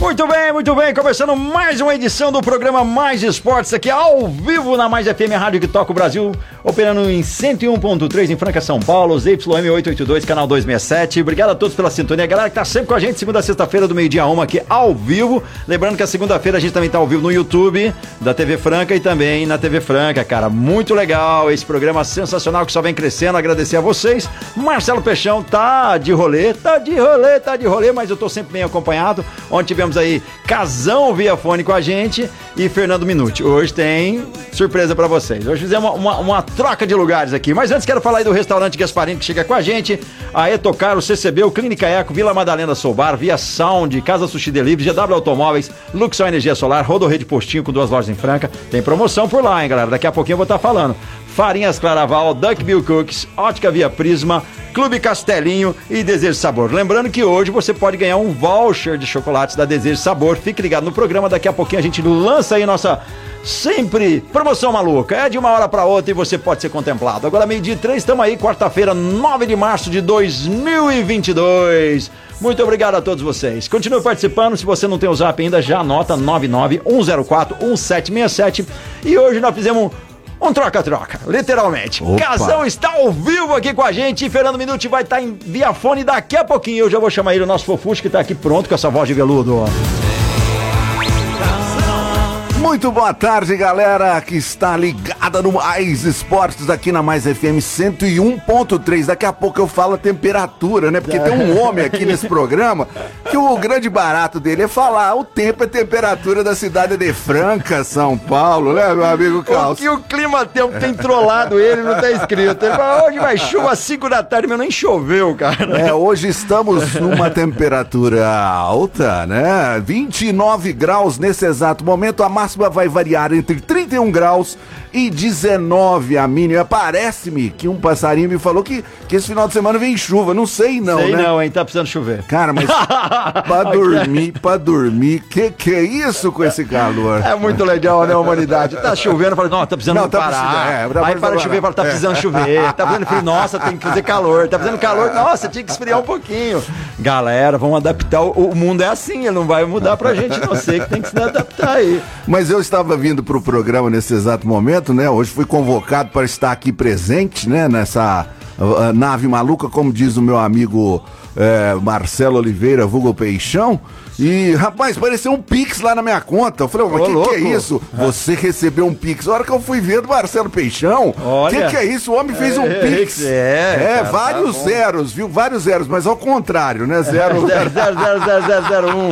Muito bem, muito bem. Começando mais uma edição do programa Mais Esportes aqui ao vivo na Mais FM Rádio que toca o Brasil, operando em 101.3 em Franca, São Paulo, ZYM882, canal 267. Obrigado a todos pela sintonia. Galera que tá sempre com a gente, segunda a sexta-feira do meio-dia a uma aqui ao vivo. Lembrando que a segunda-feira a gente também tá ao vivo no YouTube da TV Franca e também na TV Franca, cara. Muito legal esse programa sensacional que só vem crescendo. Agradecer a vocês. Marcelo Peixão tá de rolê, tá de rolê, tá de rolê, mas eu tô sempre bem acompanhado. Ontem tivemos aí Casão via fone com a gente e Fernando Minuti. Hoje tem surpresa pra vocês. Hoje fizemos uma, uma, uma troca de lugares aqui. Mas antes quero falar aí do restaurante Gasparini que chega com a gente. A Etocar, o CCB, o Clínica Eco, Vila Madalena Soubar, Via Sound, Casa Sushi Delivery, GW Automóveis, Luxor Energia Solar, Rodorrede Postinho com duas lojas em Franca. Tem promoção por lá, hein, galera? Daqui a pouquinho eu vou estar falando. Farinhas Claraval, Duck Bill Cooks, Ótica Via Prisma, Clube Castelinho e Desejo Sabor. Lembrando que hoje você pode ganhar um voucher de chocolates da Desejo Sabor. Fique ligado no programa, daqui a pouquinho a gente lança aí nossa sempre promoção maluca. É de uma hora para outra e você pode ser contemplado. Agora meio-dia três, estamos aí, quarta-feira, 9 de março de 2022. Muito obrigado a todos vocês. Continue participando. Se você não tem o zap ainda, já anota 991041767. E hoje nós fizemos um troca-troca, literalmente. Opa. Casão está ao vivo aqui com a gente. Fernando Minuti vai estar em via fone daqui a pouquinho. Eu já vou chamar ele, o nosso fofuxo, que está aqui pronto com essa voz de veludo. Muito boa tarde, galera que está ligada no Mais Esportes aqui na Mais FM 101.3. Daqui a pouco eu falo a temperatura, né? Porque tem um homem aqui nesse programa que o grande barato dele é falar o tempo e temperatura da cidade de Franca, São Paulo, né, meu amigo O Carlos? que o clima tempo tem trollado ele, não tá escrito. Ele fala, hoje vai chuva às 5 da tarde, mas nem choveu, cara. É, hoje estamos numa temperatura alta, né? 29 graus nesse exato momento. A máxima vai variar entre 31 graus e 19 a mínima. Parece-me que um passarinho me falou que, que esse final de semana vem chuva. Não sei não, Sei né? não, hein? Tá precisando chover. Cara, mas pra dormir, pra dormir, que que é isso com esse calor? É muito legal, né, humanidade? Tá chovendo, fala, não, tá precisando Não, tá parar. precisando, é, tá Aí precisando para de chover, fala, tá precisando chover. Tá fazendo frio, nossa, tem que fazer calor. Tá fazendo calor, nossa, tinha que esfriar um pouquinho. Galera, vamos adaptar. O, o mundo é assim, ele não vai mudar pra gente, não sei que tem que se adaptar aí. Mas eu estava vindo para o programa nesse exato momento, né? Hoje fui convocado para estar aqui presente, né? Nessa ah, nave maluca, como diz o meu amigo eh, Marcelo Oliveira, vulgo Peixão. E, rapaz, apareceu um Pix lá na minha conta. Eu falei, mas o que, que é isso? Você recebeu um Pix. A hora que eu fui ver do Marcelo Peixão, o que, que é isso? O homem fez um É, Pix. é, cara, tá vários bom. zeros, viu? Vários zeros, mas ao contrário, né? Zero. 00001.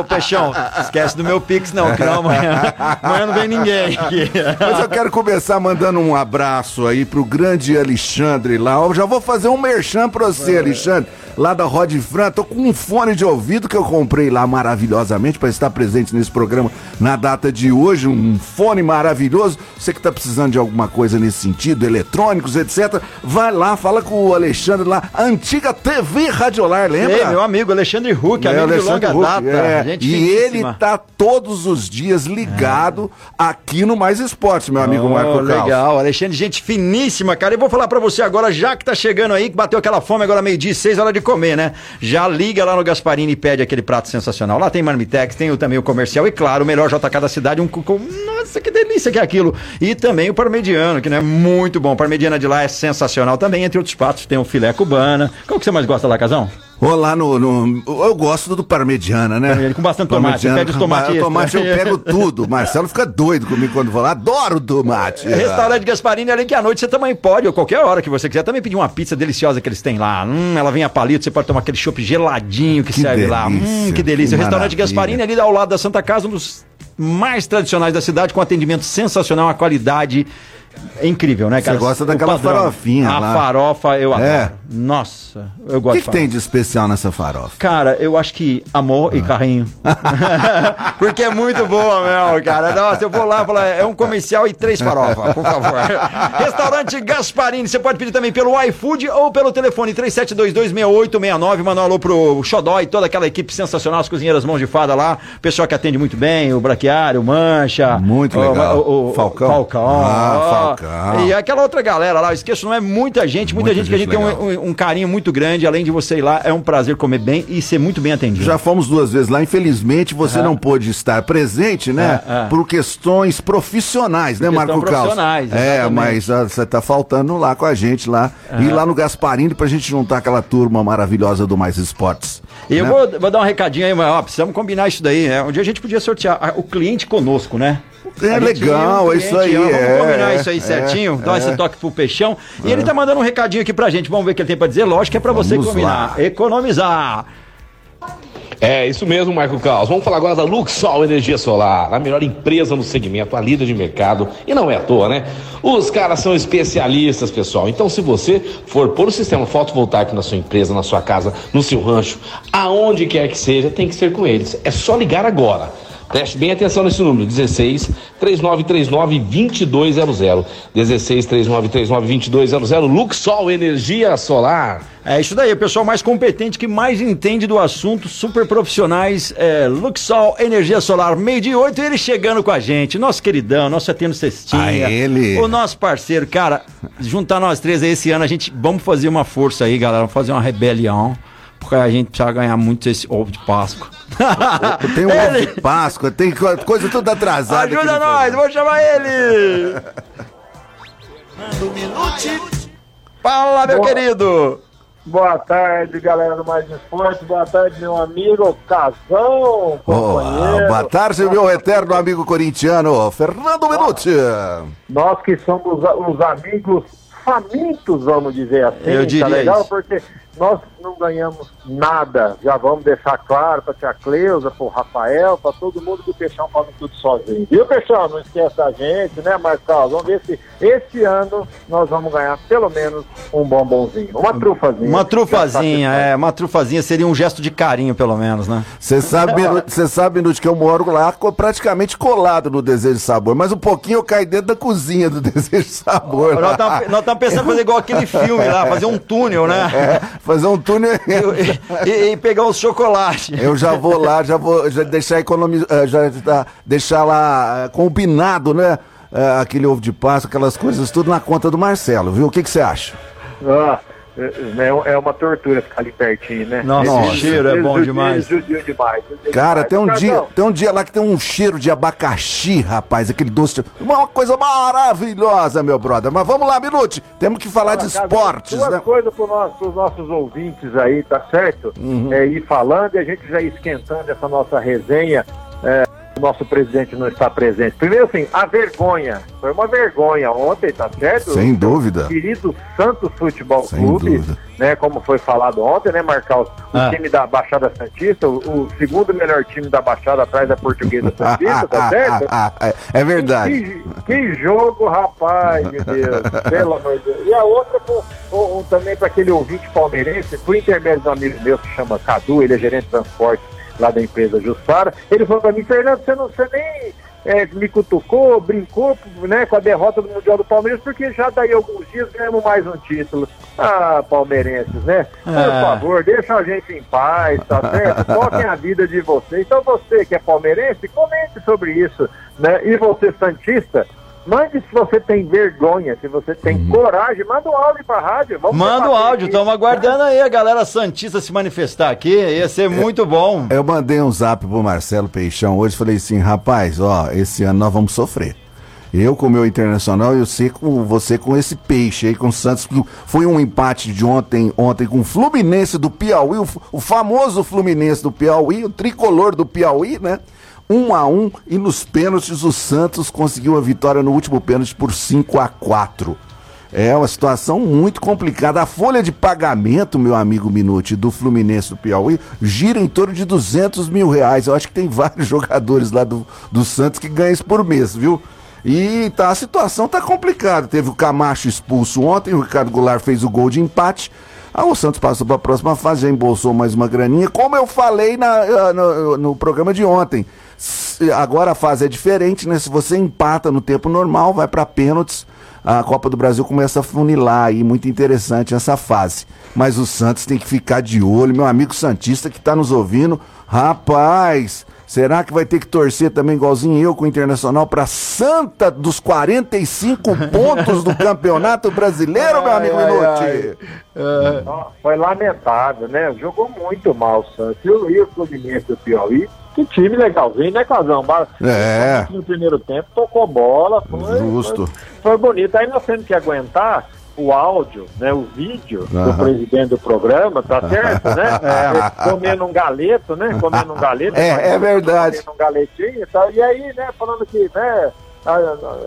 Ô, Peixão, esquece do meu Pix, não, que não amanhã, amanhã não vem ninguém aqui. Mas eu quero começar mandando um abraço aí pro grande Alexandre lá. Eu já vou fazer um merchan pra você, Alexandre. Lá da Rod Fran, tô com um fone de ouvido que eu comprei lá maravilhosamente para estar presente nesse programa na data de hoje. Um fone maravilhoso. Você que tá precisando de alguma coisa nesse sentido, eletrônicos, etc. Vai lá, fala com o Alexandre lá. Antiga TV Radiolar, lembra? Ei, meu amigo Alexandre Huck, É, amigo de Alexandre longa Huck, data. é. Gente E ele finíssima. tá todos os dias ligado aqui no Mais Esporte, meu amigo Oh, Marco legal, Alexandre, gente finíssima, cara. E vou falar pra você agora, já que tá chegando aí, que bateu aquela fome agora meio-dia, seis horas de comer, né? Já liga lá no Gasparini e pede aquele prato sensacional. Lá tem Marmitex, tem o, também o comercial e, claro, o melhor JK da cidade, um cuco. Nossa, que delícia que é aquilo. E também o parmegiano, que não é muito bom. Parmegiana de lá é sensacional também, entre outros pratos, tem o filé cubana. Qual que você mais gosta lá, Casão? Ou lá no, no- Eu gosto do parmegiana, né? Com bastante tomate, pede os com- tomates tomate eu pego tudo. Marcelo fica doido comigo quando vou lá. Adoro tomate. Restaurante Gasparini, além que à noite você também pode, ou qualquer hora que você quiser, também pedir uma pizza deliciosa que eles têm lá. Hum, ela vem a palito, você pode tomar aquele chopp geladinho que, Que serve lá. Hum, delícia, que delícia. que Restaurante. Gasparini, ali ao lado da Santa Casa, um dos mais tradicionais da cidade, com atendimento sensacional, uma qualidade É incrível, né, cara? Você gosta O daquela farofinha A lá. farofa eu adoro. É. Nossa, eu O gosto que, de que tem de especial nessa farofa? Cara, eu acho que amor Ah. e carrinho. Porque é muito boa, meu, cara. Nossa, eu vou lá e falo, é um comercial e três farofas, por favor. Restaurante Gasparini, você pode pedir também pelo iFood ou pelo telefone 37226869. Manda um alô pro Xodó e toda aquela equipe sensacional, as cozinheiras mãos de fada lá. Pessoal que atende muito bem, o Braquiário, o Mancha. Muito o- legal. O, o- Falcão. Falcão. Ah, ó. E aquela outra galera lá, eu esqueço, não é muita gente, muita Muita gente que a gente gente tem legal. um, um- carinho muito grande. Além de você ir lá, é um prazer comer bem e ser muito bem atendido. Já fomos duas vezes lá, infelizmente você não pôde estar presente, né? É, é. Por questões profissionais, né, Marco Caos? profissionais, É, mas ah, você tá faltando lá com a gente lá. E lá no Gasparini pra gente juntar aquela turma maravilhosa do Mais Esportes. E eu né? vou, vou dar um recadinho aí, mas ó, precisamos combinar isso daí, né? Um dia a gente podia sortear o cliente conosco, né? É legal, um é isso aí, ó, Vamos é, combinar isso aí é, certinho, dar é. esse toque pro Peixão. E ele tá mandando um recadinho aqui pra gente, vamos ver o que ele tem pra dizer. Lógico que é pra você Vamos combinar, lá. economizar. É, isso mesmo, Marco Caos. Vamos falar agora da Luxol Energia Solar, a melhor empresa no segmento, a líder de mercado. E não é à toa, né? Os caras são especialistas, pessoal. Então, se você for pôr o sistema fotovoltaico na sua empresa, na sua casa, no seu rancho, aonde quer que seja, tem que ser com eles. É só ligar agora. Preste bem atenção nesse número, 16 3939 2200. 16 3939 2200. Luxol Energia Solar. É isso daí, o pessoal mais competente que mais entende do assunto, super profissionais, é, Luxol Energia Solar, meio de oito, ele chegando com a gente, nosso queridão, nosso Atendo Cestinha, Ah, ele. o nosso parceiro, cara, juntar nós três aí esse ano, a gente, vamos fazer uma força aí, galera, vamos fazer uma rebelião, porque a gente precisa ganhar muito esse ovo de Páscoa. Tem um ovo de Páscoa, tem co- coisa tudo atrasada. Ajuda nós, vou chamar ele! Fala, meu Boa. querido! Boa tarde, galera do Mais Esporte. Boa tarde, meu amigo Casão, Oh, companheiro. boa tarde, meu eterno amigo corintiano, Fernando Minuti. Nós que somos os amigos famintos, vamos dizer assim. Eu diria tá legal? isso. Porque nós não ganhamos nada. Já vamos deixar claro pra tia Cleusa, pro Rafael, pra todo mundo que o Peixão come tudo sozinho. Viu, Peixão? Não esquece da gente, né, Marcão? Vamos ver se esse ano nós vamos ganhar pelo menos um bombonzinho. Uma trufazinha. Uma trufazinha, tá é, uma trufazinha seria um gesto de carinho, pelo menos, né? Você sabe, você sabe, Minuti, que eu moro lá praticamente colado no Desejo de Sabor, mas um pouquinho eu caio dentro da cozinha do Desejo de Sabor. Nós estamos pensando em fazer igual aquele filme lá, fazer um túnel, né? É, fazer um túnel. E, e- e pegar os chocolates. Eu já vou lá, já vou já deixar economizar, já tá- deixar lá eh, combinado, né? eh, aquele ovo de Páscoa, aquelas coisas tudo na conta do Marcelo, viu? O que que você acha? Ah, é, é uma tortura ficar ali pertinho, né? Nossa, o cheiro é bom demais. Cara, tem um dia, tem um dia lá que tem um cheiro de abacaxi, rapaz, aquele doce, uma coisa maravilhosa, meu brother. Mas vamos lá, Minute, temos que falar de Casão, esportes, Duas né? coisas para os nossos ouvintes aí, tá certo? Uhum. É, ir falando e a gente já ir esquentando essa nossa resenha. é, nosso presidente não está presente. Primeiro, assim, a vergonha. Foi uma vergonha ontem, tá certo? Sem dúvida. querido Santos Futebol Sem Clube, dúvida. né, como foi falado ontem, né, Marcos? O Ah. time da Baixada Santista, o, o segundo melhor time da Baixada atrás da Portuguesa Santista, tá certo? é, é verdade. Que, que jogo, rapaz, meu Deus, pelo amor de Deus. E a outra com- também para aquele ouvinte palmeirense, por intermédio de um amigo meu que chama Cadu, ele é gerente de transporte lá da empresa Jussara, ele falou para mim, Fernando, você, não, você nem é, me cutucou, brincou né, com a derrota do Mundial do Palmeiras, porque já daí alguns dias ganhamos mais um título. Ah, palmeirenses, né? Por Ah. favor, deixa a gente em paz, tá certo? Toquem a vida de vocês. Então você que é palmeirense, comente sobre isso, né? E você, Santista, mande se você tem vergonha, se você tem coragem, manda um áudio pra rádio. Vamos Manda o debater áudio, estamos aguardando aí a galera Santista se manifestar aqui, ia ser muito bom. Eu mandei um zap pro Marcelo Peixão hoje, falei assim, rapaz, ó, esse ano nós vamos sofrer. Eu com o meu internacional e você com, você com esse peixe aí, com o Santos. que Foi um empate de ontem, ontem com o Fluminense do Piauí, o, o famoso Fluminense do Piauí, o tricolor do Piauí, né? Um a um, e nos pênaltis o Santos conseguiu a vitória no último pênalti por 5 a 4 É uma situação muito complicada. A folha de pagamento, meu amigo Minuti, do Fluminense do Piauí, gira em torno de 200 mil reais. Eu acho que tem vários jogadores lá do, do Santos que ganham isso por mês, viu? E tá, a situação tá complicada. Teve o Camacho expulso ontem, o Ricardo Goulart fez o gol de empate. Ah, o Santos passou para a próxima fase, já embolsou mais uma graninha. Como eu falei na, ah, no, no programa de ontem, agora a fase é diferente, né? Se você empata no tempo normal, vai para pênaltis, a Copa do Brasil começa a funilar aí, muito interessante essa fase. Mas o Santos tem que ficar de olho, meu amigo Santista que está nos ouvindo, rapaz, Será que vai ter que torcer também, igualzinho eu com o Internacional, para Santa dos 45 pontos do Campeonato Brasileiro, meu amigo Minuti? Foi lamentável, né? Jogou muito mal o Santos. E o Fluminense do Piauí, que time legalzinho, né, Casão? É. No primeiro tempo tocou bola, foi, Justo. Foi, foi bonito. Aí nós temos que aguentar o áudio, né, o vídeo uhum. do presidente do programa, tá certo, né? É. Comendo um galeto, né? Comendo um galeto. É, é verdade. Comendo um galetinho e tal. E aí, né, falando que, né,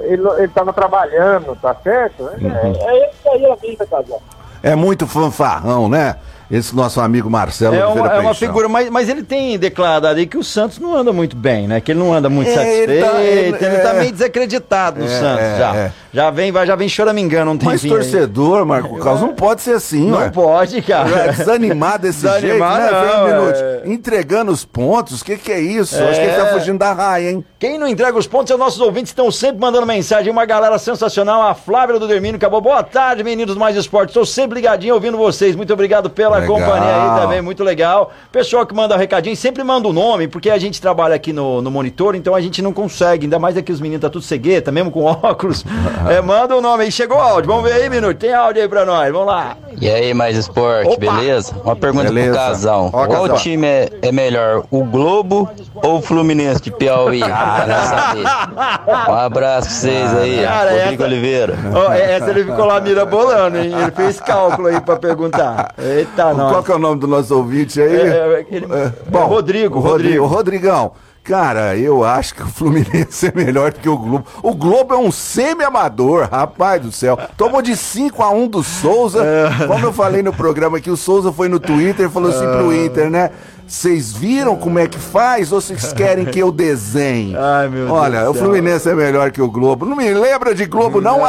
ele, ele tava trabalhando, tá certo? Uhum. É, é isso aí a vida, casal. É muito fanfarrão, né? Esse nosso amigo Marcelo é uma, é uma figura, mas, mas ele tem declarado aí que o Santos não anda muito bem, né? Que ele não anda muito é, satisfeito, ele tá, ele, ele tá é, meio desacreditado no é, Santos é, já. É. Já vem, vai, já vem choramingando um tempinho. Mas torcedor, aí. Marco Carlos, não pode ser assim, Não ué. pode, cara. Desanimado desse Desanimado, jeito, né? Não, é... Entregando os pontos, o que, que é isso? Acho que ele tá fugindo da raia, hein? Quem não entrega os pontos é os nossos ouvintes, estão sempre mandando mensagem. Uma galera sensacional, a Flávia do Dermino acabou. Boa tarde, meninos mais esportes. Estou sempre ligadinho ouvindo vocês. Muito obrigado pela Legal. companhia aí também, muito legal. Pessoal que manda recadinho, sempre manda o um nome, porque a gente trabalha aqui no, no monitor, então a gente não consegue, ainda mais aqui os meninos tá tudo cegueta, mesmo com óculos. é, manda o um nome aí, chegou o áudio, vamos ver aí, minuto, tem áudio aí pra nós, vamos lá. E aí, mais esporte, Opa. beleza? Uma pergunta beleza. pro casal. Ó, Qual casal. time é, é, melhor, o Globo ou o Fluminense de Piauí? Um abraço pra vocês aí, Cara, Rodrigo essa... Oliveira. Oh, essa ele ficou lá mirabolando, hein? Ele fez cálculo aí pra perguntar. Eita, não. Qual que é o nome do nosso ouvinte aí? É, é, aquele, é, bom, Rodrigo, Rodrigo. Rodrigão. Cara, eu acho que o Fluminense é melhor do que o Globo. O Globo é um semi-amador, rapaz do céu. Tomou de 5 a 1 do Souza. É. Como eu falei no programa aqui, o Souza foi no Twitter e falou assim pro é. Inter, né? Vocês viram como é que faz ou vocês querem que eu desenhe? Ai, meu Olha, Deus o Fluminense é melhor que o Globo. Não me lembra de Globo, não?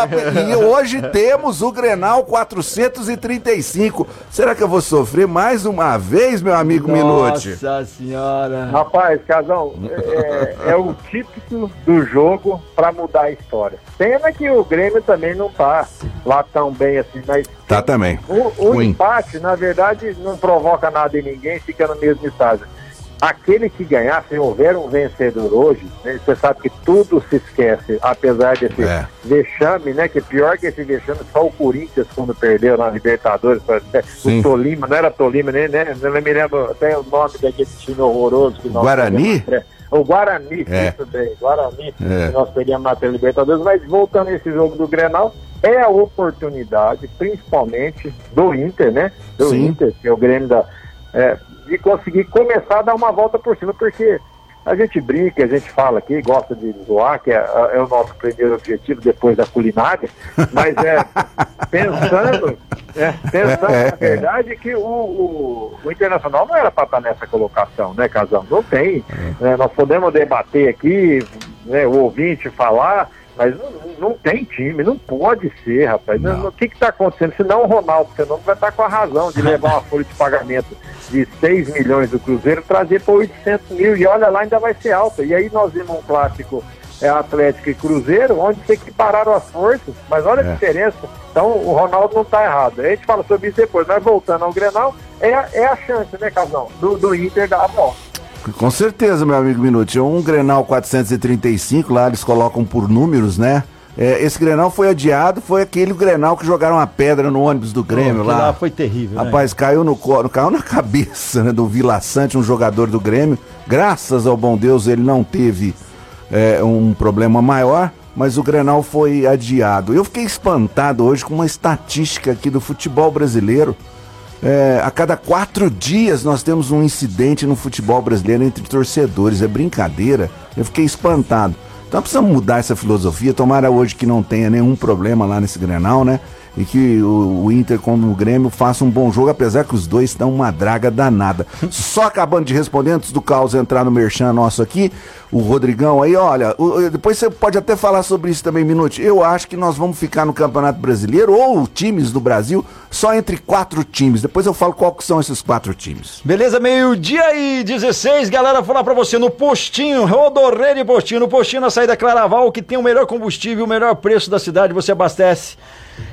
E hoje temos o Grenal 435. Será que eu vou sofrer mais uma vez, meu amigo Minute? Nossa senhora. Rapaz, Casão, é, é o típico do jogo para mudar a história. Pena que o Grêmio também não tá lá tão bem assim, mas. Tá também. O, o empate, na verdade, não provoca nada em ninguém, fica no mesmo estágio. Aquele que ganhar, se houver um vencedor hoje, né, você sabe que tudo se esquece, apesar desse é. vexame, né? Que pior que esse vexame, só o Corinthians quando perdeu na Libertadores, o Tolima, não era Tolima, nem, né? Não me lembro até o nome daquele time horroroso que nós Guarani? O Guarani, é. isso bem, Guarani, é. que nós teríamos na Libertadores, mas voltando a esse jogo do Grenal, é a oportunidade, principalmente do Inter, né? Do Sim. Inter, que é o Grêmio da. É, de conseguir começar a dar uma volta por cima, porque a gente brinca, a gente fala aqui, gosta de zoar, que é, é o nosso primeiro objetivo depois da culinária, mas é pensando, é, pensando é, na verdade que o, o, o, Internacional não era para estar nessa colocação, né, Casão? Não tem. Né? Nós podemos debater aqui, né, o ouvinte falar, mas não, não, tem time, não pode ser, rapaz. O que está acontecendo? Senão o Ronaldo Fenômeno vai estar tá com a razão de levar uma folha de pagamento de 6 milhões do Cruzeiro trazer para 800 mil. E olha lá, ainda vai ser alta. E aí nós vimos um clássico é, Atlético e Cruzeiro, onde se equipararam as forças. Mas olha é. a diferença. Então o Ronaldo não está errado. A gente fala sobre isso depois. Mas voltando ao Grenal, é, é a chance, né, Casão, do, do Inter dar a volta. Com certeza, meu amigo Minuti. Um Grenal 435, lá eles colocam por números, né? É, esse Grenal foi adiado, foi aquele Grenal que jogaram uma pedra no ônibus do Grêmio oh, lá. lá. foi terrível. Né? Rapaz, né? caiu no caiu na cabeça né, do Vila Sante, um jogador do Grêmio. Graças ao bom Deus ele não teve é, um problema maior, mas o Grenal foi adiado. Eu fiquei espantado hoje com uma estatística aqui do futebol brasileiro. É, a cada quatro dias nós temos um incidente no futebol brasileiro entre torcedores. É brincadeira. Eu fiquei espantado. Então precisamos mudar essa filosofia. Tomara hoje que não tenha nenhum problema lá nesse Grenal, né? E que o, o Inter como o Grêmio faça um bom jogo, apesar que os dois dão uma draga danada. Só acabando de responder antes do Caos entrar no merchan nosso aqui, o Rodrigão aí, olha, o, depois você pode até falar sobre isso também, Minuto. Eu acho que nós vamos ficar no Campeonato Brasileiro ou times do Brasil só entre quatro times. Depois eu falo qual que são esses quatro times. Beleza, meio-dia e 16, galera, falar para você no postinho, Rodorrede Postinho, no postinho na saída Claraval, que tem o melhor combustível, o melhor preço da cidade, você abastece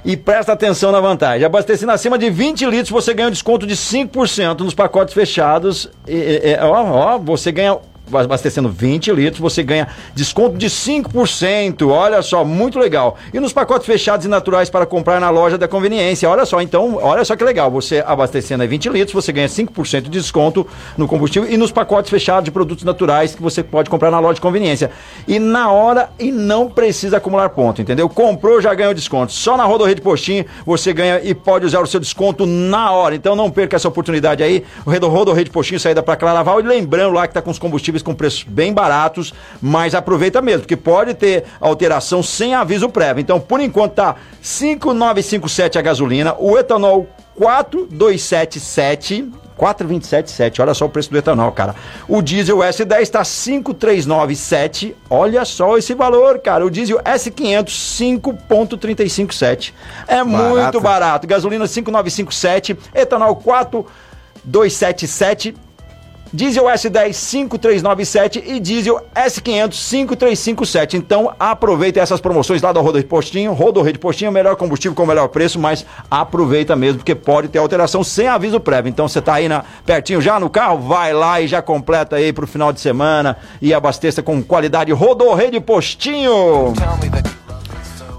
e presta atenção na vantagem. Abastecendo acima de 20 litros, você ganha um desconto de 5% nos pacotes fechados. E, e, ó, ó, você ganha abastecendo 20 litros, você ganha desconto de 5%. Olha só, muito legal. E nos pacotes fechados e naturais para comprar na loja da conveniência. Olha só, então, olha só que legal. Você abastecendo a 20 litros, você ganha 5% de desconto no combustível e nos pacotes fechados de produtos naturais que você pode comprar na loja de conveniência. E na hora e não precisa acumular ponto, entendeu? Comprou, já ganhou desconto. Só na Rodorrede Postinho você ganha e pode usar o seu desconto na hora. Então não perca essa oportunidade aí. O Rodorrede Postinho saída para Claraval e lembrando lá que tá com os combustíveis com preços bem baratos, mas aproveita mesmo, porque pode ter alteração sem aviso prévio. Então, por enquanto tá 5957 a gasolina, o etanol 4277 4,277. Olha só o preço do etanol, cara. O diesel S10 está 5,397. Olha só esse valor, cara. O diesel S500 5,357. É barato. muito barato. Gasolina 5,957, etanol 4,277 diesel S10 5397 e diesel S500 5357. Então aproveita essas promoções lá da Rodo Postinho. Rodo Rede Postinho, melhor combustível com melhor preço, mas aproveita mesmo, porque pode ter alteração sem aviso prévio. Então você tá aí na, pertinho já no carro, vai lá e já completa aí pro final de semana e abasteça com qualidade Rodo Rede Postinho.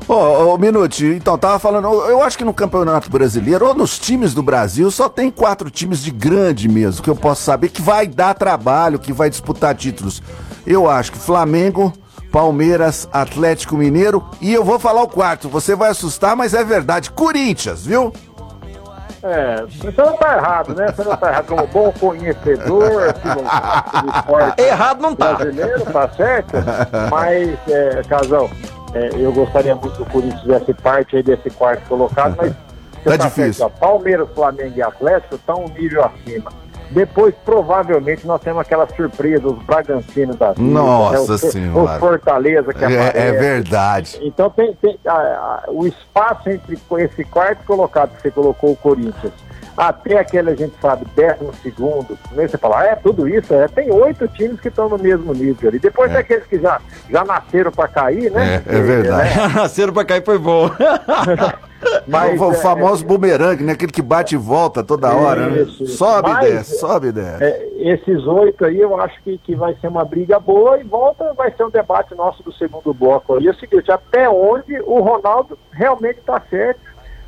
Ô, oh, oh, Minuti, então, tava falando, eu acho que no Campeonato Brasileiro, ou nos times do Brasil, só tem quatro times de grande mesmo, que eu posso saber que vai dar trabalho, que vai disputar títulos. Eu acho que Flamengo, Palmeiras, Atlético Mineiro, e eu vou falar o quarto, você vai assustar, mas é verdade, Corinthians, viu? É, você não tá errado, né? Você não tá errado como bom conhecedor do esporte Errado não tá. brasileiro, tá certo? Mas, é, Casão, é, eu gostaria muito que o Corinthians fizesse parte aí desse quarto colocado, mas tá, tá difícil. Certo, Palmeiras, Flamengo e Atlético estão um nível acima. Depois, provavelmente, nós temos aquela surpresa, os Bragantinos da vida. Nossa né? Senhora. O Fortaleza que é, é verdade. Então, tem, tem a, a, o espaço entre esse quarto colocado que você colocou o Corinthians até aquele a gente sabe, décimo segundo, nem você fala, ah, é tudo isso, é, tem oito times que estão no mesmo nível ali. Depois é. tem aqueles que já, já nasceram para cair, né? É, é verdade. Né? nasceram para cair foi bom. Mas, o, o é, famoso é, bumerangue, né? Aquele que bate e volta toda hora, né? Sobe e desce, sobe e desce. É, esses oito aí eu acho que, que vai ser uma briga boa e volta, vai ser um debate nosso do segundo bloco aí. É o seguinte, até onde o Ronaldo realmente está certo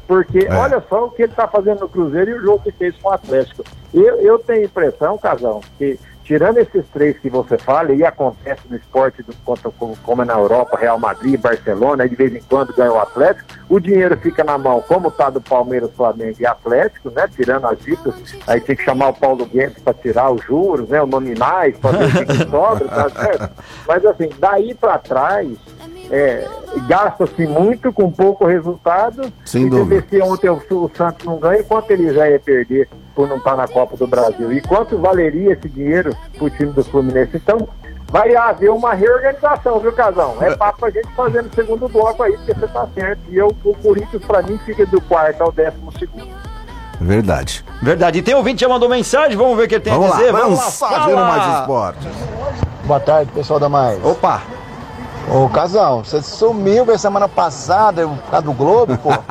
porque é. olha só o que ele está fazendo no Cruzeiro e o jogo que fez com o Atlético. Eu, eu tenho impressão, Casão, que tirando esses três que você fala, e acontece no esporte do, como, como é na Europa, Real Madrid, Barcelona, e de vez em quando ganha o Atlético, o dinheiro fica na mão, como está do Palmeiras, Flamengo e Atlético, né? Tirando as dicas, aí tem que chamar o Paulo Guedes para tirar os juros, né? Os nominais, para ver o que sobra, tá certo? Mas assim, daí para trás, é, gasta-se muito com pouco resultado. Sem e dúvida. Se ontem o, o, Santos não ganha, quanto ele já ia perder por não estar na Copa do Brasil? E quanto valeria esse dinheiro para o time do Fluminense? Então, vai haver uma reorganização, viu, Casão? É papo pra gente fazer no segundo bloco aí, porque você tá certo. E eu, o Corinthians, para mim, fica do quarto ao décimo segundo. Verdade. Verdade. E tem ouvinte já mandou mensagem, vamos ver o que ele tem vamos a dizer. Lá, vamos lá, fala. mais esporte. Boa tarde, pessoal da Mais. Opa! Ô, Casal, você sumiu a semana passada por causa do Globo, pô.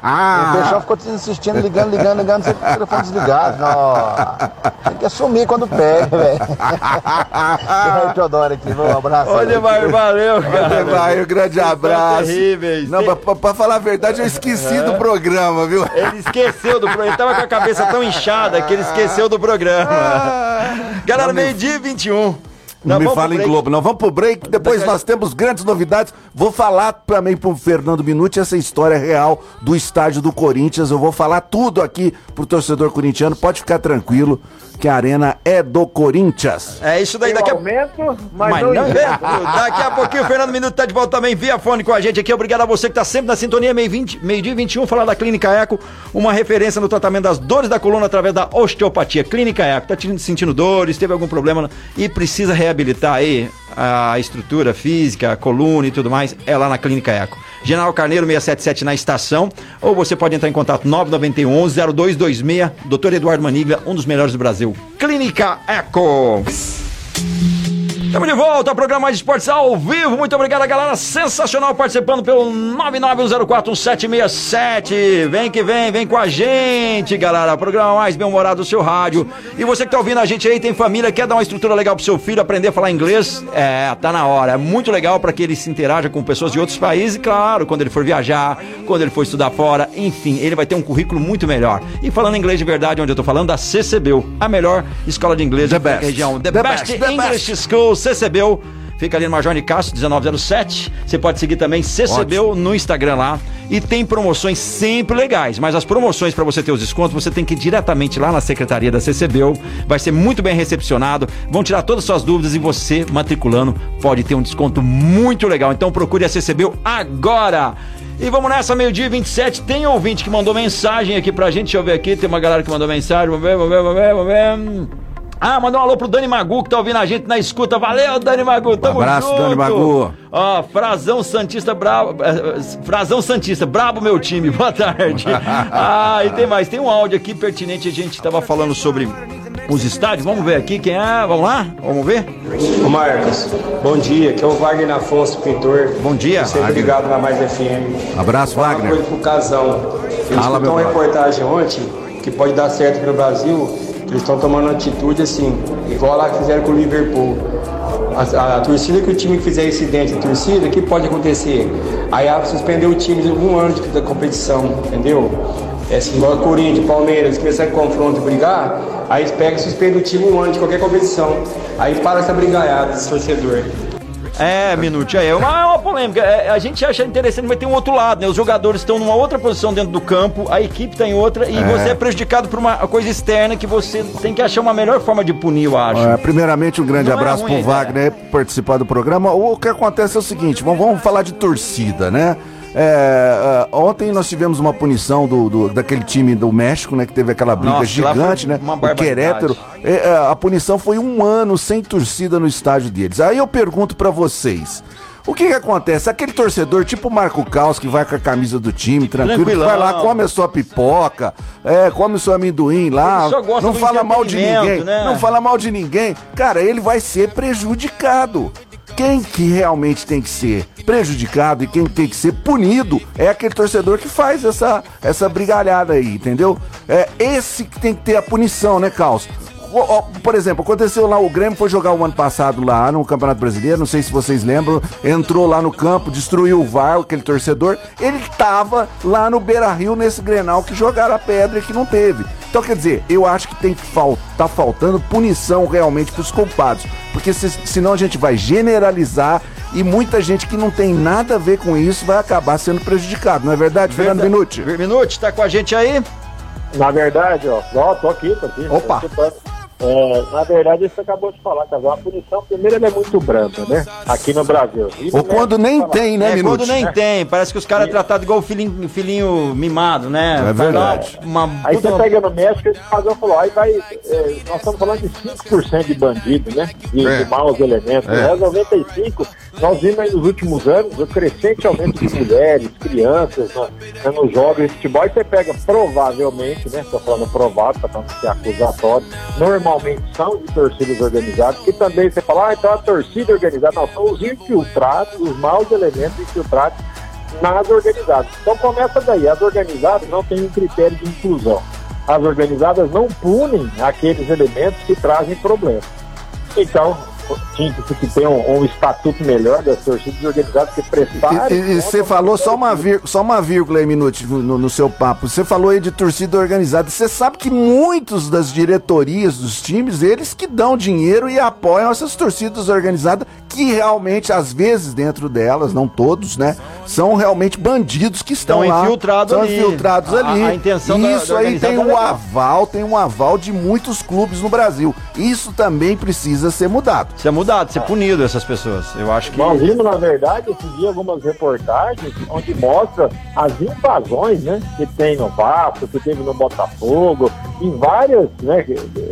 o pessoal ficou te insistindo, ligando, ligando, ligando, você com o telefone desligado. Não. Tem que assumir quando pega, velho. Eu Teodoro aqui, um abraço. Olha, vai, valeu, cara. vai, um grande abraço. Terríveis. Não, pra, pra, falar a verdade, eu esqueci do programa, viu? Ele esqueceu do programa, ele tava com a cabeça tão inchada que ele esqueceu do programa. Ah. Galera, meio-dia 21. Não, me fala em Globo, não. Vamos pro break, depois nós temos grandes novidades. Vou falar também pro Fernando Minuti essa história real do estádio do Corinthians. Eu vou falar tudo aqui pro torcedor corintiano, pode ficar tranquilo. Que a arena é do Corinthians. É isso daí, daqui a aumento, mas, mas não, não Daqui a pouquinho o Fernando Minuto tá de volta também via fone com a gente aqui. Obrigado a você que tá sempre na sintonia, meio-dia meio 21, falar da Clínica Eco, uma referência no tratamento das dores da coluna através da osteopatia. Clínica Eco, tá sentindo dores, teve algum problema e precisa reabilitar aí a estrutura física, a coluna e tudo mais, é lá na Clínica Eco. General Carneiro 677 na estação, ou você pode entrar em contato 991 0226, Dr. Eduardo Maniglia, um dos melhores do Brasil. Clínica Eco. Estamos de volta ao programa Mais Esportes ao vivo. Muito obrigado, galera. Sensacional participando pelo 991041767. Vem que vem, vem com a gente, galera. Programa mais bem-humorado do seu rádio. E você que tá ouvindo a gente aí, tem família, quer dar uma estrutura legal pro seu filho, aprender a falar inglês? É, tá na hora. É muito legal para que ele se interaja com pessoas de outros países. E claro, quando ele for viajar, quando ele for estudar fora, enfim, ele vai ter um currículo muito melhor. E falando inglês de verdade, onde eu tô falando, da CCBU, a melhor escola de inglês da região. The, The best, best, English best. School CCBU. Fica ali no Major Castro, 1907. Você pode seguir também CCBU no Instagram lá. E tem promoções sempre legais. Mas as promoções para você ter os descontos, você tem que ir diretamente lá na secretaria da CCBU. Vai ser muito bem recepcionado. Vão tirar todas as suas dúvidas e você, matriculando, pode ter um desconto muito legal. Então procure a CCBU agora. E vamos nessa, meio-dia 27. Tem ouvinte que mandou mensagem aqui pra gente. Deixa eu ver aqui. Tem uma galera que mandou mensagem. Vamos ver, vamos ver, vamos ver, vamos ver. Ah, mandou um alô pro Dani Magu que tá ouvindo a gente na escuta. Valeu, Dani Magu. Tamo um abraço, junto. Dani Magu. Ó, Frazão Santista brabo. É, Frazão Santista, brabo meu time. Boa tarde. ah, e tem mais. Tem um áudio aqui pertinente. A gente tava falando sobre os estádios. Vamos ver aqui quem é. Vamos lá? Vamos ver? Ô Marcos, bom dia. Aqui é o Wagner Afonso, pintor. Bom dia. Sempre ligado na Mais FM. Abraço, Wagner. Uma coisa pro casão. Fala, uma reportagem ontem que pode dar certo aqui no Brasil eles estão tomando atitude assim, igual lá que fizeram com o Liverpool. A, a, torcida que o time fizer incidente, a torcida, o que pode acontecer? Aí a suspendeu o time um ano de, da competição, entendeu? É assim, igual Corinthians, Palmeiras, começar confronto e brigar, aí eles pegam e suspendem o time um ano de qualquer competição. Aí para essa brigaiada desse torcedor. É, Minute, é uma, é uma polêmica. É, a gente acha interessante, mas tem um outro lado, né? Os jogadores estão numa outra posição dentro do campo, a equipe está em outra, e é. você é prejudicado por uma coisa externa que você tem que achar uma melhor forma de punir, eu acho. É, primeiramente, um grande Não é abraço é ruim, pro Wagner por participar do programa. O que acontece é o seguinte, vamos, vamos falar de torcida, né? É, uh, ontem nós tivemos uma punição do, do, daquele time do México, né? Que teve aquela briga Nossa, gigante, né? O Querétaro. É, é, a punição foi um ano sem torcida no estádio deles. Aí eu pergunto para vocês. O que que acontece? Aquele torcedor, tipo Marco Caos, que vai com a camisa do time, tranquilo, vai lá, come a sua pipoca, é, come o seu amendoim lá, não fala mal de ninguém, né? não fala mal de ninguém. Cara, ele vai ser prejudicado. Quem que realmente tem que ser prejudicado e quem tem que ser punido é aquele torcedor que faz essa, essa brigalhada aí, entendeu? É esse que tem que ter a punição, né, Caos? Por exemplo, aconteceu lá, o Grêmio foi jogar o ano passado lá no Campeonato Brasileiro, não sei se vocês lembram, entrou lá no campo, destruiu o VAR, aquele torcedor, ele tava lá no Beira Rio nesse Grenal que jogaram a pedra e que não teve. Então, quer dizer, eu acho que tem que faltar tá faltando punição realmente pros culpados, porque se, senão a gente vai generalizar e muita gente que não tem nada a ver com isso vai acabar sendo prejudicado, não é verdade, verdade. Fernando Minuti? Minuti, tá com a gente aí? Na verdade, ó, ó tô aqui, tô aqui. Opa! Tô é, na verdade, você acabou de falar, Casal. A punição, primeiro, é muito branda, né? Aqui no Brasil. Ou quando nem tem, né, é, Minuto? Quando nem é. tem. Parece que os caras é tratados igual o filhinho, filhinho mimado, né? É verdade. Uma, aí você pega no México e esse casal falou, aí vai. É, nós estamos falando de 5% de bandido, né? De, é. de maus elementos. É. 95%, nós vimos aí nos últimos anos o crescente aumento de mulheres, crianças, né, nos jogos de futebol. E você pega, provavelmente, né? Estou falando provável, para não ser acusatório, normalmente normalmente são de torcidas organizadas, que também você fala, ah, então a torcida organizada, não, são os infiltrados, os maus elementos infiltrados nas organizadas. Então começa daí, as organizadas não têm um critério de inclusão. As organizadas não punem aqueles elementos que trazem problemas. Então, tinha que ter um, um, estatuto melhor das torcidas organizadas que prestaram. E você falou só uma, vírgula, só uma vírgula aí, minuto, no, no seu papo. Você falou aí de torcida organizada. Você sabe que muitos das diretorias dos times, eles que dão dinheiro e apoiam essas torcidas organizadas, que realmente, às vezes, dentro delas, não todos, né? são realmente bandidos que estão, estão lá, infiltrados são ali. infiltrados ali. A, a intenção Isso da, da aí tem um aval, tem um aval de muitos clubes no Brasil. Isso também precisa ser mudado. Ser mudado, ser punido essas pessoas. Eu acho que. Nós vimos, na verdade, esse dia algumas reportagens onde mostra as invasões, né? Que tem no Vasco, que teve no Botafogo, em várias né,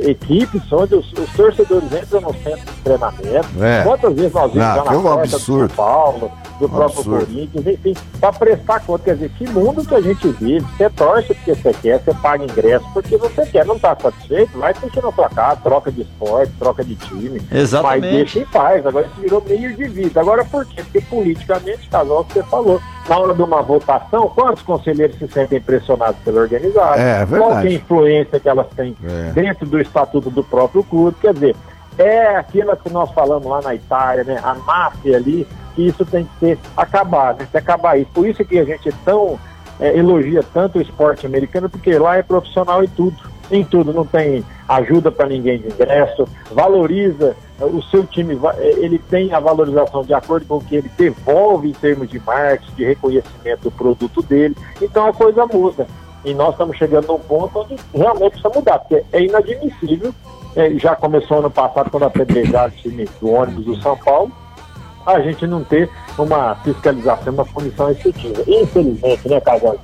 equipes onde os, os torcedores entram no centro de treinamento. É. Quantas vezes nós vimos já na porta do São Paulo, do próprio absurdo. Corinthians, enfim, para prestar conta. Quer dizer, que mundo que a gente vive. Você torce porque você quer, você paga ingresso porque você quer. Não está satisfeito? Vai mexer na sua casa, troca de esporte, troca de time. Exatamente. Mas deixa em paz. Agora isso virou meio de vida. Agora por quê? Porque politicamente, casal, você falou, na hora de uma votação, quantos conselheiros se sentem pressionados pela organizada? É, é Qual é a influência que elas têm é. dentro do estatuto do próprio clube? Quer dizer, é aquilo que nós falamos lá na Itália, né? A máfia ali, que isso tem que ser acabado, tem que acabar isso. Por isso que a gente tão é, elogia tanto o esporte americano, porque lá é profissional em tudo. Em tudo, não tem ajuda para ninguém de ingresso, valoriza o seu time, é, ele tem a valorização de acordo com o que ele devolve em termos de marketing, de reconhecimento do produto dele. Então a coisa muda. E nós estamos chegando num ponto onde realmente precisa mudar, porque é inadmissível. É, já começou ano passado, quando apedrejaram o time do ônibus do São Paulo, a gente não ter uma fiscalização, uma punição efetiva. Infelizmente, né, Casal?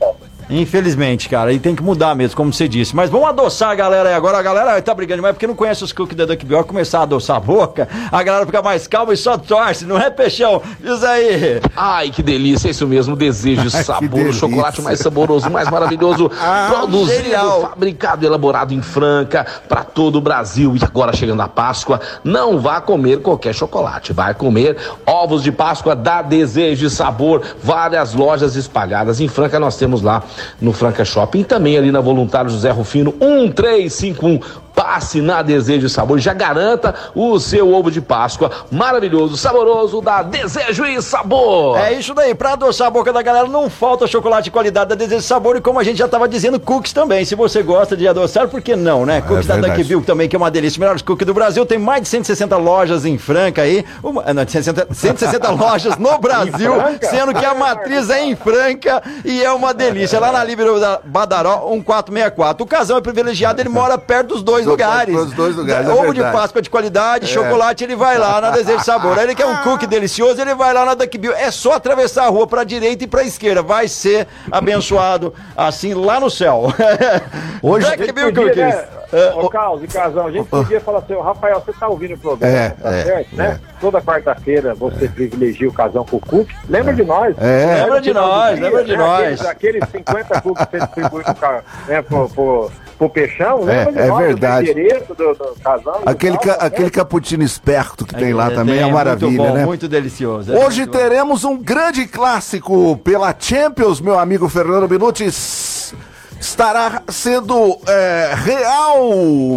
Infelizmente, cara, e tem que mudar mesmo, como você disse. Mas vamos adoçar a galera aí. Agora a galera tá brigando demais porque não conhece os cookies da Duck Bill. Começar a adoçar a boca, a galera fica mais calma e só torce, não é, Peixão? Diz aí. Ai, que delícia, é isso mesmo. Desejo, sabor, o chocolate mais saboroso, mais maravilhoso. ah, produzido, genial. fabricado e elaborado em Franca para todo o Brasil. E agora chegando a Páscoa, não vá comer qualquer chocolate. Vai comer ovos de Páscoa da Desejo e Sabor. Várias lojas espalhadas. Em Franca nós temos lá no Franca Shopping. Também ali na Voluntário José Rufino, 1351 passe na Desejo e Sabor, já garanta o seu ovo de Páscoa maravilhoso, saboroso da Desejo e Sabor. É isso daí, pra adoçar a boca da galera, não falta chocolate de qualidade da Desejo e Sabor e como a gente já tava dizendo, cookies também. Se você gosta de adoçar, por que não, né? É cookies é da Duck Bill também, que é uma delícia. Melhores cookies do Brasil, tem mais de 160 lojas em Franca aí, uma, não, 160, 160 lojas no Brasil, sendo que a matriz é em Franca e é uma delícia. Lá na Líbero da Badaró, 1464. O casal é privilegiado, ele mora perto dos dois lugares. Os dois lugares. É Ovo de Páscoa de qualidade, é. chocolate, ele vai lá na Desejo Sabor. Aí ele quer um cookie delicioso, ele vai lá na Duck Bill. É só atravessar a rua pra direita e pra esquerda. Vai ser abençoado assim lá no céu. Hoje Duck Bill Cookies. Né? É, Ô, Carlos e Casão, a gente podia falar assim, Rafael, você tá ouvindo o programa, é, tá é, certo, né? É. Toda quarta-feira você privilegia o Casão com o Cook. Lembra de nós? É. Lembra de nós, lembra de nós. Aqueles, aqueles 50 Cooks que você distribui pro, né, pro, pro, pro Peixão, lembra é? É verdade. Do, do Casão, aquele, ca, aquele cappuccino esperto que tem lá também é, maravilha, muito bom, né? Muito delicioso. Hoje teremos um grande clássico pela Champions, meu amigo Fernando Minutis estará sendo é, Real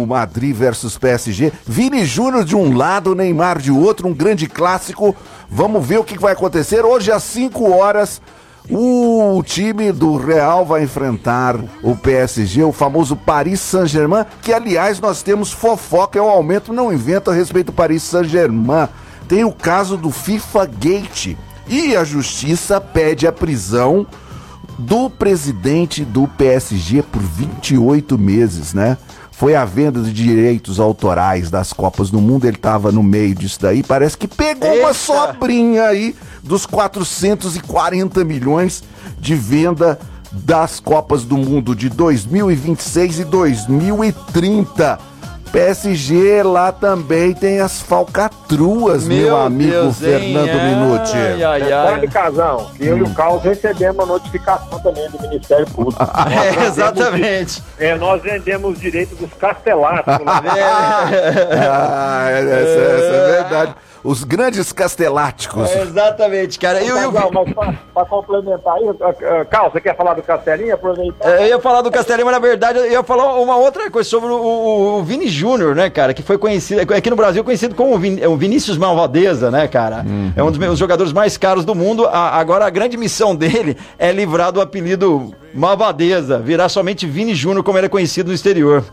Madrid versus PSG. Vini Júnior de um lado, Neymar de outro, um grande clássico. Vamos ver o que vai acontecer. Hoje às 5 horas, o time do Real vai enfrentar o PSG, o famoso Paris Saint-Germain, que aliás nós temos fofoca, é o aumento, não inventa a respeito do Paris Saint-Germain. Tem o caso do FIFA Gate. E a justiça pede a prisão do presidente do PSG por 28 meses, né? Foi a venda de direitos autorais das Copas do Mundo, ele estava no meio disso daí, parece que pegou Eita. uma sobrinha aí dos 440 milhões de venda das Copas do Mundo de 2026 e 2030 PSG lá também tem as falcatruas, meu, meu amigo Deus, Fernando hein? Minuti. Ai, ai, ai. Sabe, Casão, que eu hum. e o Carlos recebemos uma notificação também do Ministério Público. é, exatamente. É, nós vendemos os direitos dos castelatos. Né? ah, essa, essa é verdade os grandes casteláticos. É, exatamente, cara. Eu, eu, para complementar aí, Carl, você quer falar do Castelinho? Aproveitar. É, eu ia falar do Castelinho, mas na verdade eu ia falar uma outra coisa sobre o, o, o Vini Júnior, né, cara? Que foi conhecido, aqui no Brasil, conhecido como o, Vin, o Vinícius Malvadeza, né, cara? Uhum. É um dos meus jogadores mais caros do mundo. A, agora a grande missão dele é livrar do apelido Malvadeza, virar somente Vini Júnior, como ele é conhecido no exterior.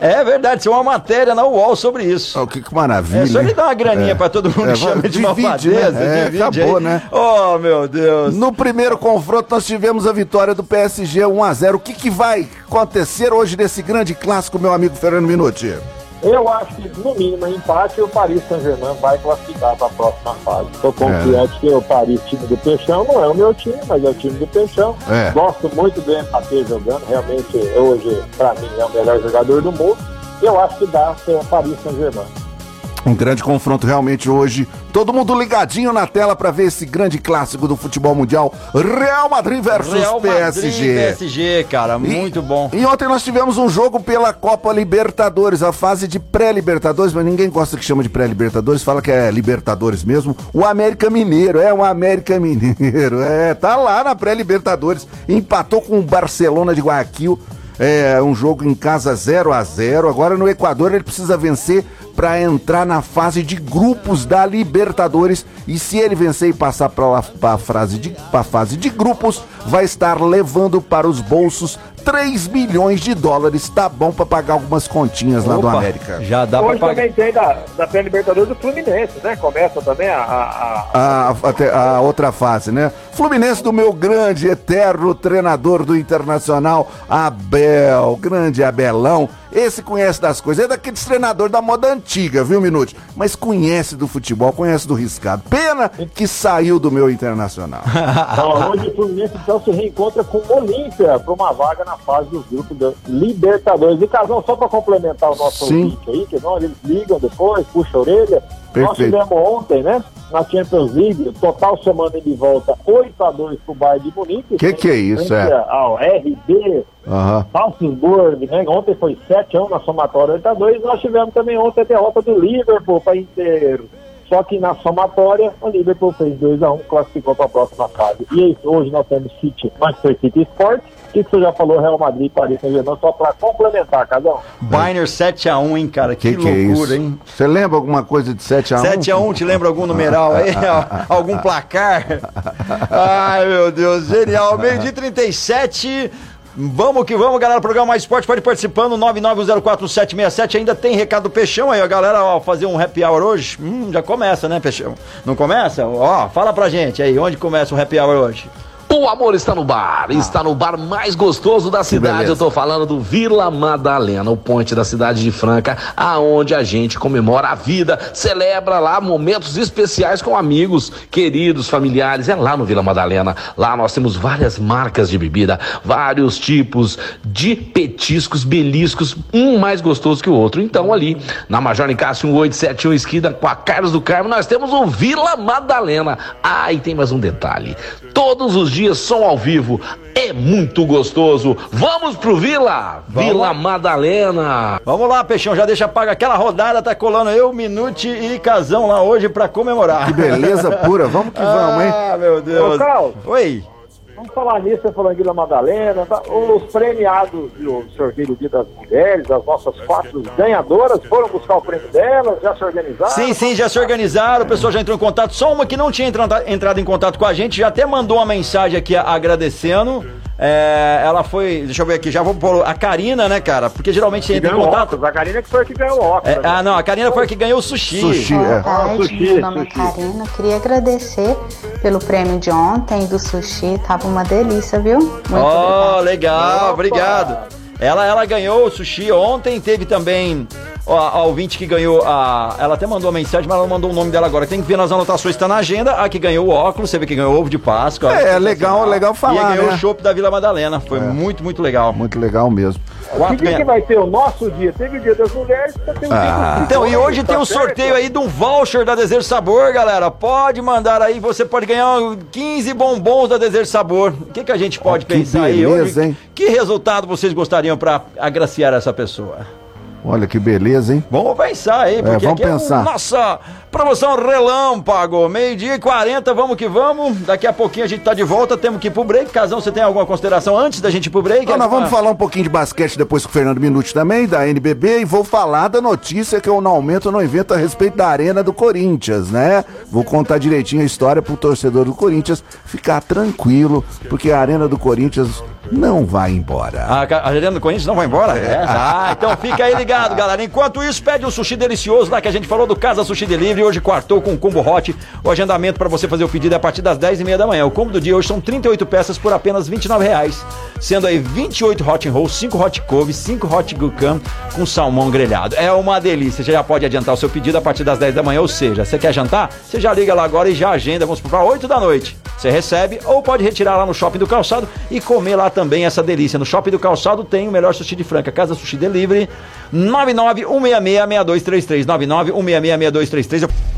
É verdade, tem uma matéria na UOL sobre isso. Oh, que, que maravilha. É só ele dar uma graninha é. pra todo mundo é, que chama de malvadeza. Né? É, acabou, aí. né? Oh, meu Deus. No primeiro confronto, nós tivemos a vitória do PSG 1x0. O que, que vai acontecer hoje nesse grande clássico, meu amigo Fernando Minuti? Eu acho que, no mínimo, empate o Paris Saint-Germain vai classificar para a próxima fase. Estou confiante é. que o Paris, time do Peixão, não é o meu time, mas é o time do Peixão. É. Gosto muito do Mbappé jogando, realmente, hoje, para mim, é o melhor jogador do mundo. Eu acho que dá para o Paris Saint-Germain. Um grande confronto realmente hoje. Todo mundo ligadinho na tela para ver esse grande clássico do futebol mundial. Real Madrid versus Real PSG. Madrid PSG, cara, muito e, bom. E ontem nós tivemos um jogo pela Copa Libertadores, a fase de pré-Libertadores, mas ninguém gosta que chama de pré-Libertadores, fala que é Libertadores mesmo. O América Mineiro, é o América Mineiro, é, tá lá na pré-Libertadores. Empatou com o Barcelona de Guayaquil. É um jogo em casa 0 a 0 Agora no Equador ele precisa vencer para entrar na fase de grupos da Libertadores. E se ele vencer e passar para a fase de, fase de grupos, vai estar levando para os bolsos 3 milhões de dólares. Tá bom para pagar algumas continhas Opa, lá do América. Já dá para pagar. também tem da, da pré-Libertadores do Fluminense, né? Começa também a a, a... a, a outra fase, né? Fluminense do meu grande, eterno treinador do Internacional, Abel. Grande Abelão esse conhece das coisas, é daquele treinador da moda antiga, viu, Minuto? Mas conhece do futebol, conhece do riscado. Pena que saiu do meu internacional. hoje o Fluminense então se reencontra com o Olímpia para uma vaga na fase dos grupos da Libertadores. E Casão, só para complementar o nosso Sim. aí, que não, eles ligam depois, puxa a orelha. Perfeito. Nós tivemos ontem, né? Na Champions League, total semana de volta 8x2 pro Bayern de Munique. O que, que é isso? É? Ao RB Uhum. Salzburg, né? Ontem foi 7x1 na somatória 8x2. Nós tivemos também ontem a derrota do Liverpool para inteiro. Só que na somatória, o Liverpool fez 2x1, classificou para a próxima fase. E aí, hoje nós temos City, Manchester City Sport. O que, você já falou, Real Madrid, Paris Saint-Germain, só para complementar, um. Bayern 7x1, hein, cara? Que, que, que é loucura, é hein? Você lembra alguma coisa de 7x1? 7x1, te lembra algum numeral aí? algum placar? Ai, meu Deus, genial. Meio dia 37. Vamos que vamos, galera. Programa Mais Esporte pode participando. 9904767. Ainda tem recado do Peixão aí, a galera. Ó, fazer um happy hour hoje. Hum, já começa, né, Peixão? Não começa? Ó, fala pra gente aí, onde começa o happy hour hoje? O amor está no bar, ah. está no bar mais gostoso da cidade. Eu tô falando do Vila Madalena, o ponte da cidade de Franca, aonde a gente comemora a vida, celebra lá momentos especiais com amigos, queridos, familiares. É lá no Vila Madalena. Lá nós temos várias marcas de bebida, vários tipos de petiscos, beliscos, um mais gostoso que o outro. Então ali na Major Nicásio 1871 esquina com a Carlos do Carmo, nós temos o Vila Madalena. Ah, e tem mais um detalhe. Todos os dias som ao vivo. É muito gostoso. Vamos pro Vila! Vamos Vila. Madalena. Vamos lá, Peixão, já deixa paga aquela rodada, tá colando eu, Minute e Casão lá hoje pra comemorar. Que beleza pura. Vamos que vamos, hein? Ah, meu Deus. Ô, Carlos. Oi. Vamos falar nisso, você em Vila Madalena, tá? os premiados do sorteio do Dia das Mulheres, as nossas quatro ganhadoras, foram buscar o prêmio delas, já se organizaram? Sim, sim, já se organizaram, o pessoal já entrou em contato, só uma que não tinha entrado em contato com a gente, já até mandou uma mensagem aqui agradecendo. É, ela foi, deixa eu ver aqui, já vou pôr a Karina, né, cara? Porque geralmente você entra em contato. Óculos. A Karina que foi a que ganhou o óculos. É, ah, não, a Karina foi a que ganhou o sushi. Sushi, Boa é. tarde, ah, sushi, meu nome é sushi. é Karina. Queria agradecer pelo prêmio de ontem do sushi. Tava uma delícia, viu? Muito oh, legal, legal obrigado. Ela, ela ganhou o sushi ontem, teve também a, a ouvinte que ganhou a. Ela até mandou uma mensagem, mas ela não mandou o nome dela agora. Tem que ver nas anotações, está na agenda. A que ganhou o óculos, você vê que ganhou o ovo de Páscoa. É, é legal, legal falar. E ganhou né? o chopp da Vila Madalena. Foi é. muito, muito legal. Muito legal mesmo. Quatro que dia que vai ter o nosso dia? Teve o dia das mulheres, tá tem o ah. dia Então, e hoje tá tem um certo? sorteio aí de um voucher da Desejo Sabor, galera. Pode mandar aí, você pode ganhar 15 bombons da Desejo Sabor. O que, que a gente pode oh, pensar beleza, aí hoje? Hein? Que resultado vocês gostariam para agraciar essa pessoa? Olha que beleza, hein? Vamos pensar aí, porque é, vamos pensar. É nossa promoção relâmpago, meio-dia e 40, vamos que vamos. Daqui a pouquinho a gente tá de volta, temos que ir pro break. Casão, você tem alguma consideração antes da gente ir pro break? Não, nós vamos falar um pouquinho de basquete depois com o Fernando Minuti também, da NBB, e vou falar da notícia que eu não aumento, não invento a respeito da Arena do Corinthians, né? Vou contar direitinho a história pro torcedor do Corinthians ficar tranquilo, porque a Arena do Corinthians não vai embora. A, a Corinthians não vai embora? É. Ah, então fica aí ligado, galera. Enquanto isso, pede um sushi delicioso lá que a gente falou do Casa Sushi Delivery. Hoje quartou com combo hot. O agendamento para você fazer o pedido é a partir das 10 e meia da manhã. O combo do dia hoje são 38 peças por apenas 29 reais. Sendo aí 28 hot roll, 5 hot couve, 5 hot gucam com salmão grelhado. É uma delícia. Você já pode adiantar o seu pedido a partir das 10 da manhã. Ou seja, você quer jantar? Você já liga lá agora e já agenda. Vamos para 8 da noite. Você recebe ou pode retirar lá no Shopping do Calçado e comer lá também essa delícia. No Shopping do Calçado tem o melhor sushi de Franca. Casa Sushi Delivery 991666233 991666233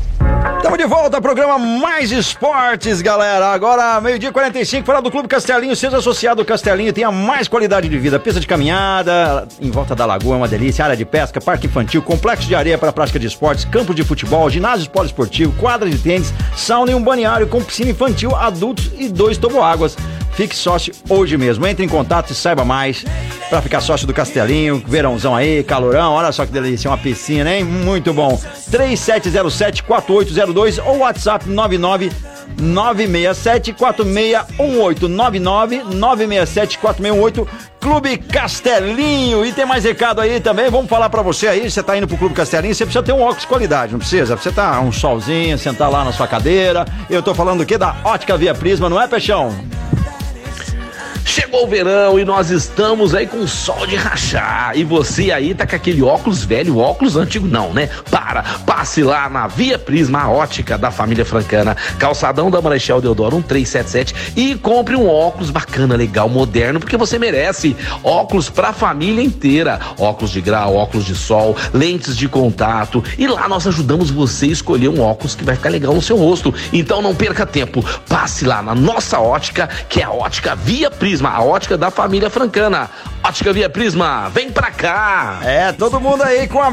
Estamos de volta ao programa Mais Esportes, galera. Agora, meio-dia 45, falar do Clube Castelinho. Seja associado ao Castelinho, tenha mais qualidade de vida. Pista de caminhada, em volta da lagoa, é uma delícia. Área de pesca, parque infantil, complexo de areia para prática de esportes, campo de futebol, ginásio poliesportivo, quadra de tênis, sauna e um balneário com piscina infantil, adultos e dois toboáguas. Fique sócio hoje mesmo. Entre em contato e saiba mais para ficar sócio do Castelinho. Verãozão aí, calorão. Olha só que delícia, uma piscina, hein? Muito bom. 3707-4802 ou WhatsApp 99 967 4618 99 967 4618 Clube Castelinho. E tem mais recado aí também. Vamos falar para você aí. Você tá indo pro Clube Castelinho, você precisa ter um óculos de qualidade, não precisa? Você tá um solzinho, sentar lá na sua cadeira. Eu tô falando do que? Da Ótica Via Prisma, não é, Peixão? Chegou o verão e nós estamos aí com sol de rachar. E você aí tá com aquele óculos velho, óculos antigo não, né? Para, passe lá na Via Prisma Ótica da família Francana, calçadão da Marechal Deodoro 1377 e compre um óculos bacana, legal, moderno, porque você merece. Óculos pra família inteira. Óculos de grau, óculos de sol, lentes de contato. E lá nós ajudamos você a escolher um óculos que vai ficar legal no seu rosto. Então não perca tempo. Passe lá na nossa ótica, que é a ótica Via Prisma Prisma, a ótica da família francana. Ótica Via Prisma, vem pra cá! É, todo mundo aí com a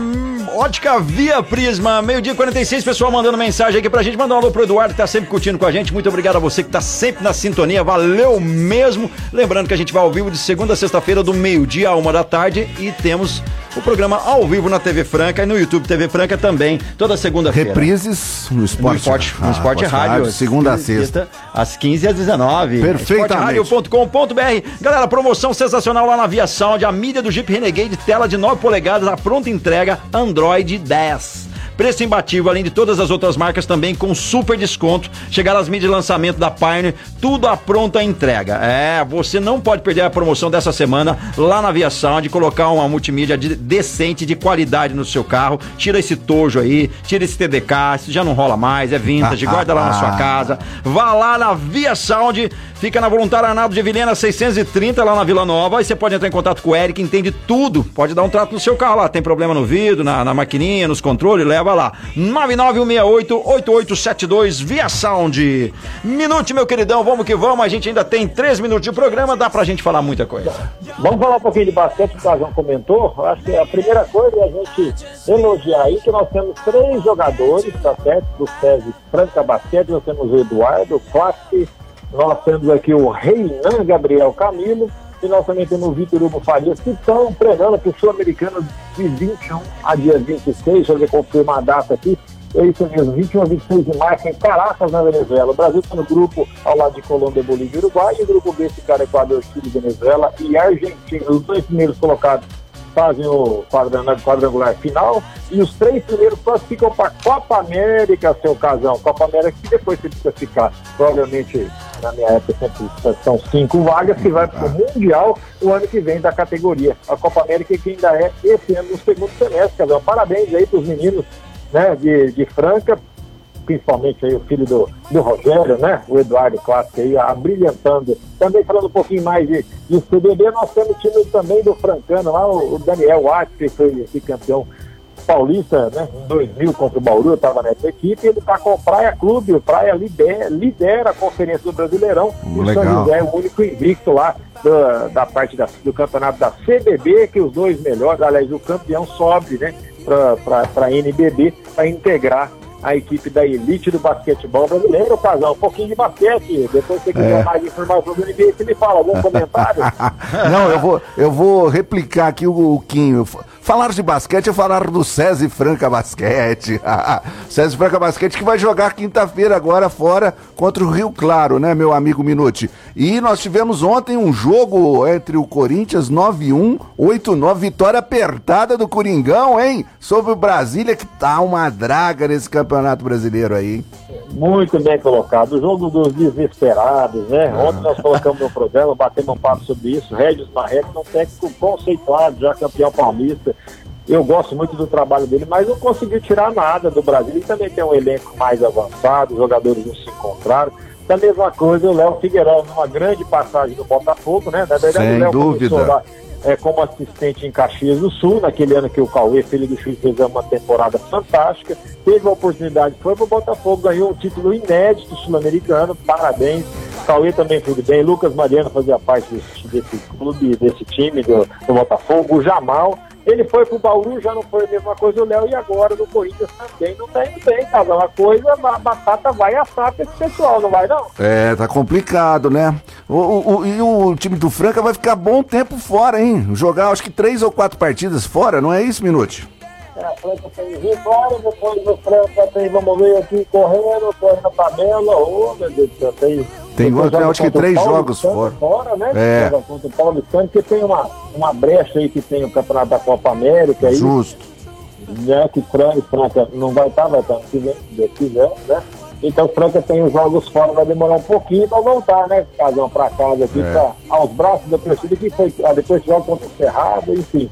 ótica Via Prisma, meio-dia 46, pessoal mandando mensagem aqui pra gente. Mandar um alô pro Eduardo que tá sempre curtindo com a gente. Muito obrigado a você que tá sempre na sintonia, valeu mesmo. Lembrando que a gente vai ao vivo de segunda a sexta-feira, do meio-dia a uma da tarde, e temos o programa ao vivo na TV Franca e no YouTube TV Franca também, toda segunda-feira. Reprises no Esporte, no esporte, ah, no esporte Rádio, Rádio, segunda a sexta. Às 15 às 19. Perfeitamente. Esporteradio.com.br. Galera, promoção sensacional lá na Via Sound, a mídia do Jeep Renegade, tela de 9 polegadas, a pronta entrega Android 10. Preço imbatível, além de todas as outras marcas também com super desconto. Chegaram as mídias de lançamento da Pioneer, tudo à pronta entrega. É, você não pode perder a promoção dessa semana lá na Via Sound, colocar uma multimídia de, decente, de qualidade no seu carro. Tira esse tojo aí, tira esse TDK, isso já não rola mais, é vintage, guarda lá na sua casa. Vá lá na Via Sound, fica na Voluntária Arnaldo de Vilhena 630 lá na Vila Nova. Aí você pode entrar em contato com o Eric, entende tudo. Pode dar um trato no seu carro lá. Tem problema no vidro, na, na maquininha, nos controles, leva lá. 99168-8872 via Sound. Minute, meu queridão, vamos que vamos. A gente ainda tem três minutos de programa, dá pra gente falar muita coisa. Vamos falar um pouquinho de basquete, que o Casão comentou. Acho que a primeira coisa é a gente elogiar aí que nós temos três jogadores, tá certo? Do SESI Franca Basquete, nós temos o Eduardo, o Clássico, nós temos aqui o Reinan Gabriel Camilo e nós também temos o Vitor Hugo Farias, que estão treinando para o Sul-Americano de 21 a dia 26. Deixa eu confirmar a data aqui. É isso mesmo, 21 a 26 de março em Caracas, na Venezuela. O Brasil está no grupo ao lado de Colômbia, Bolívia e Uruguai. E o grupo B ficar Equador, Chile, Venezuela e Argentina. Os dois primeiros colocados fazem o quadrangular final e os três primeiros classificam para Copa América, seu casão. Copa América que depois você precisa ficar, provavelmente na minha época são cinco vagas que vai para o Mundial o ano que vem da categoria. A Copa América que ainda é esse ano no segundo semestre, casão. Parabéns aí para os meninos né, de, de Franca, principalmente aí o filho do, do Rogério, né? O Eduardo Clássico aí, abrilhantando. Também falando um pouquinho mais de, de CBB, nós temos time também do Francano lá, o, o Daniel Watts, que foi campeão paulista, né? Em 2000 contra o Bauru, eu estava nessa equipe, ele está com o Praia Clube, o Praia lidera, lidera a conferência do Brasileirão, hum, e o São José é o único invicto lá da, da parte da, do campeonato da CBB, que os dois melhores, aliás, o campeão sobe, né? Para a NBB, para integrar a equipe da elite do basquetebol brasileiro, casal. Um pouquinho de basquete. Depois você quiser é. mais informação do NBA, você me fala algum comentário. Não, eu vou, eu vou replicar aqui o, o Quinho. Falar de basquete é falar do César Franca Basquete. César Franca Basquete que vai jogar quinta-feira agora fora contra o Rio Claro, né, meu amigo Minuti? E nós tivemos ontem um jogo entre o Corinthians 9-1, 8-9, vitória apertada do Coringão, hein? Sobre o Brasília, que tá uma draga nesse campeonato brasileiro aí. Muito bem colocado. O jogo dos desesperados, né? Ah. Ontem nós colocamos no programa, batemos um papo sobre isso. Regis Marreco é um técnico conceituado, já campeão paulista. Eu gosto muito do trabalho dele, mas não conseguiu tirar nada do Brasil. Ele também tem um elenco mais avançado, os jogadores não se encontraram. Da mesma coisa, o Léo Figueiredo, numa grande passagem no Botafogo, né? Na verdade, Sem o Léo dúvida. Lá, é, como assistente em Caxias do Sul, naquele ano que o Cauê, filho do Chuí, fez uma temporada fantástica. Teve a oportunidade, foi para o Botafogo, ganhou um título inédito sul-americano, parabéns. Cauê também foi bem, Lucas Mariano fazia parte desse, desse clube, desse time do, do Botafogo, o Jamal ele foi pro Bauru, já não foi a mesma coisa o Léo, e agora no Corinthians também não tá indo bem, cara. Uma coisa, a batata vai assar pra esse pessoal, não vai não? É, tá complicado, né? O, o, o, e o time do Franca vai ficar bom tempo fora, hein? Jogar acho que três ou quatro partidas fora, não é isso, Minute? A Franca tem Vitória, depois o Franca tem, vamos ver aqui, correndo, correndo na tabela, ô, oh, meu Deus do céu, tem tem eu acho que três jogos fora. fora né? É. Contra o Paulo Santos, porque tem uma, uma brecha aí que tem o campeonato da Copa América. Aí, Justo. Né, que Franca, Franca não vai estar, vai estar se quiser, né? Então Franca tem os jogos fora, vai demorar um pouquinho para voltar, né? Casão para casa aqui, é. pra, aos braços da torcida que foi, ah, depois joga contra o Cerrado, enfim.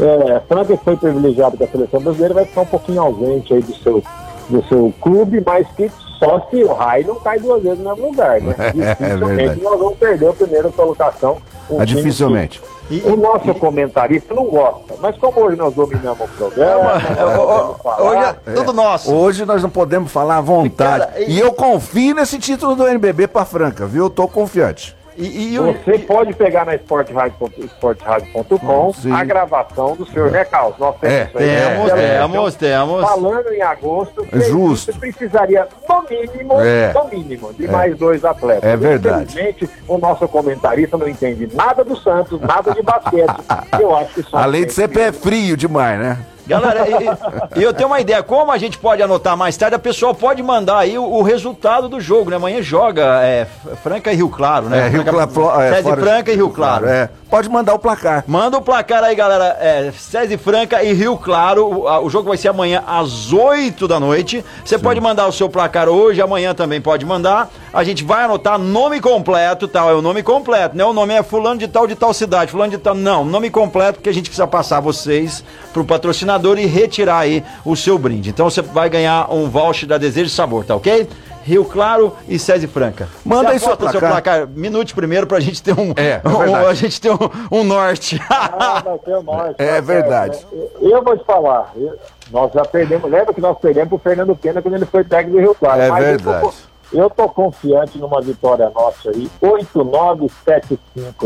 É, Franca foi privilegiado com a seleção brasileira, vai ficar um pouquinho ausente aí do seu, do seu clube, mas que só se o raio não cai duas vezes no mesmo lugar, né? É dificilmente é nós vamos perder a primeira colocação. Um dificilmente. E, o nosso e, comentarista não gosta, mas como hoje nós dominamos o programa, é, hoje é tudo nosso. Hoje nós não podemos falar à vontade. Cara, e, e eu confio nesse título do NBB para Franca, viu? Eu tô confiante. E, e Você e... pode pegar na esportradio.com a gravação do senhor Recaus. Nós temos, é, temos, temos, temos. Falando em agosto, é Justo. você precisaria, no mínimo, é. no mínimo, de é. mais dois atletas. É verdade. Infelizmente, o nosso comentarista não entende nada do Santos, nada de basquete. Eu acho que Além de ser pé frio demais, né? Galera, e, e, eu tenho uma ideia, como a gente pode anotar mais tarde, a pessoa pode mandar aí o, o resultado do jogo, né? Amanhã joga é, Franca e Rio Claro, né? É, Rio Claro, é, Franca e Rio Claro. É. Pode mandar o placar. Manda o placar aí, galera. É, César Franca e Rio Claro. O, o, jogo vai ser amanhã às 8 da noite. Você pode mandar o seu placar hoje, amanhã também pode mandar. A gente vai anotar nome completo, tal. É o nome completo, né? O nome é fulano de tal de tal cidade, fulano de tal. Não, nome completo, porque a gente precisa passar vocês pro patrocinador patrocinador e retirar aí o seu brinde. Então você vai ganhar um voucher da Desejo de Sabor, tá ok? Rio Claro e César Franca. Manda aí seu placar. seu placar. Minute primeiro pra gente ter um, é, é um a gente ter um, um norte. Ah, vai ter um norte. É verdade. Eu, eu vou te falar, eu, nós já perdemos, lembra que nós perdemos pro Fernando Pena quando ele foi técnico do Rio Claro. É verdade. Eu tô confiante numa vitória nossa aí. 8-9-7-5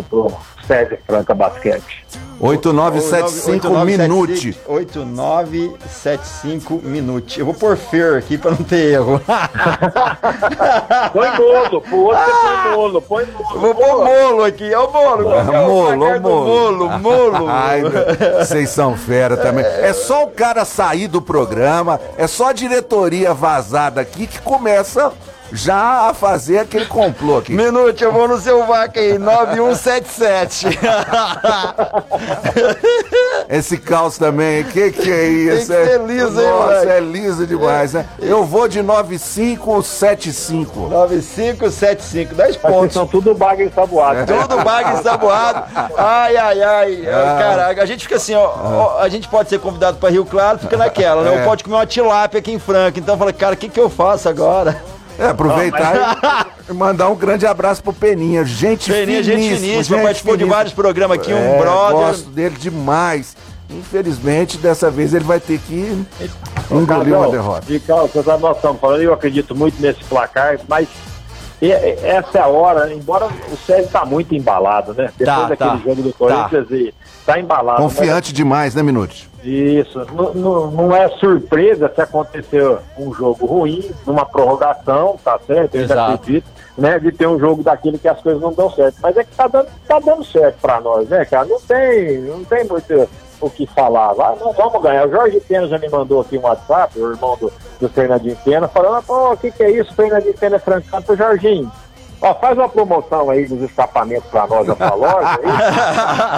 pro César Franca Basquete. 8975 minute. 8975 minute. Eu vou pôr Fer aqui pra não ter erro. põe bolo, pro outro põe bolo, põe bolo. Vou pôr bolo aqui, é o bolo. É molo, o molo. Molo, molo. Ai, vocês são fera também. É só o cara sair do programa, é só a diretoria vazada aqui que começa já a fazer aquele complô aqui. Minute, eu vou no seu vaca aí, 9177. Esse caos também, que que é isso? Tem que ser liso, hein, Nossa, é liso demais, né? Eu vou de 9575. 9575, 10 pontos. São tudo baga ensaboado. É. Tudo baga ensaboado. Ai, ai, ai. Ah. Caraca, a gente fica assim, ó, ó, a gente pode ser convidado para Rio Claro, fica naquela, né? É. Ou pode comer uma tilápia aqui em Franca. Então fala, cara, o que que eu faço agora? É, aproveitar oh, e mandar um grande abraço pro Peninha. Gente Peninha, gente finíssima, participou de vários programas aqui, um é, brother. Gosto dele demais. Infelizmente, dessa vez ele vai ter que engolir uma derrota. E, Carlos, nós estamos falando, eu acredito muito nesse placar, mas essa é a hora, embora o Sérgio está muito embalado, né? Depois tá, daquele tá, jogo do Corinthians tá. e tá embalado. Confiante mas... demais, né, Minutos? Isso. Não, não, é surpresa se acontecer um jogo ruim, numa prorrogação, tá certo? Eu Exato. acredito, né? De ter um jogo daquele que as coisas não dão certo. Mas é que tá dando, tá dando certo pra nós, né, cara? Não tem, não tem muito o que falar. Ah, não vamos ganhar. O Jorge Pena já me mandou aqui um WhatsApp, o irmão do, do Fernandinho Pena, falando, pô, o que, que é isso? Fernandinho Pena é francano pro Jorginho. Ó, faz uma promoção aí dos escapamentos pra nós da loja.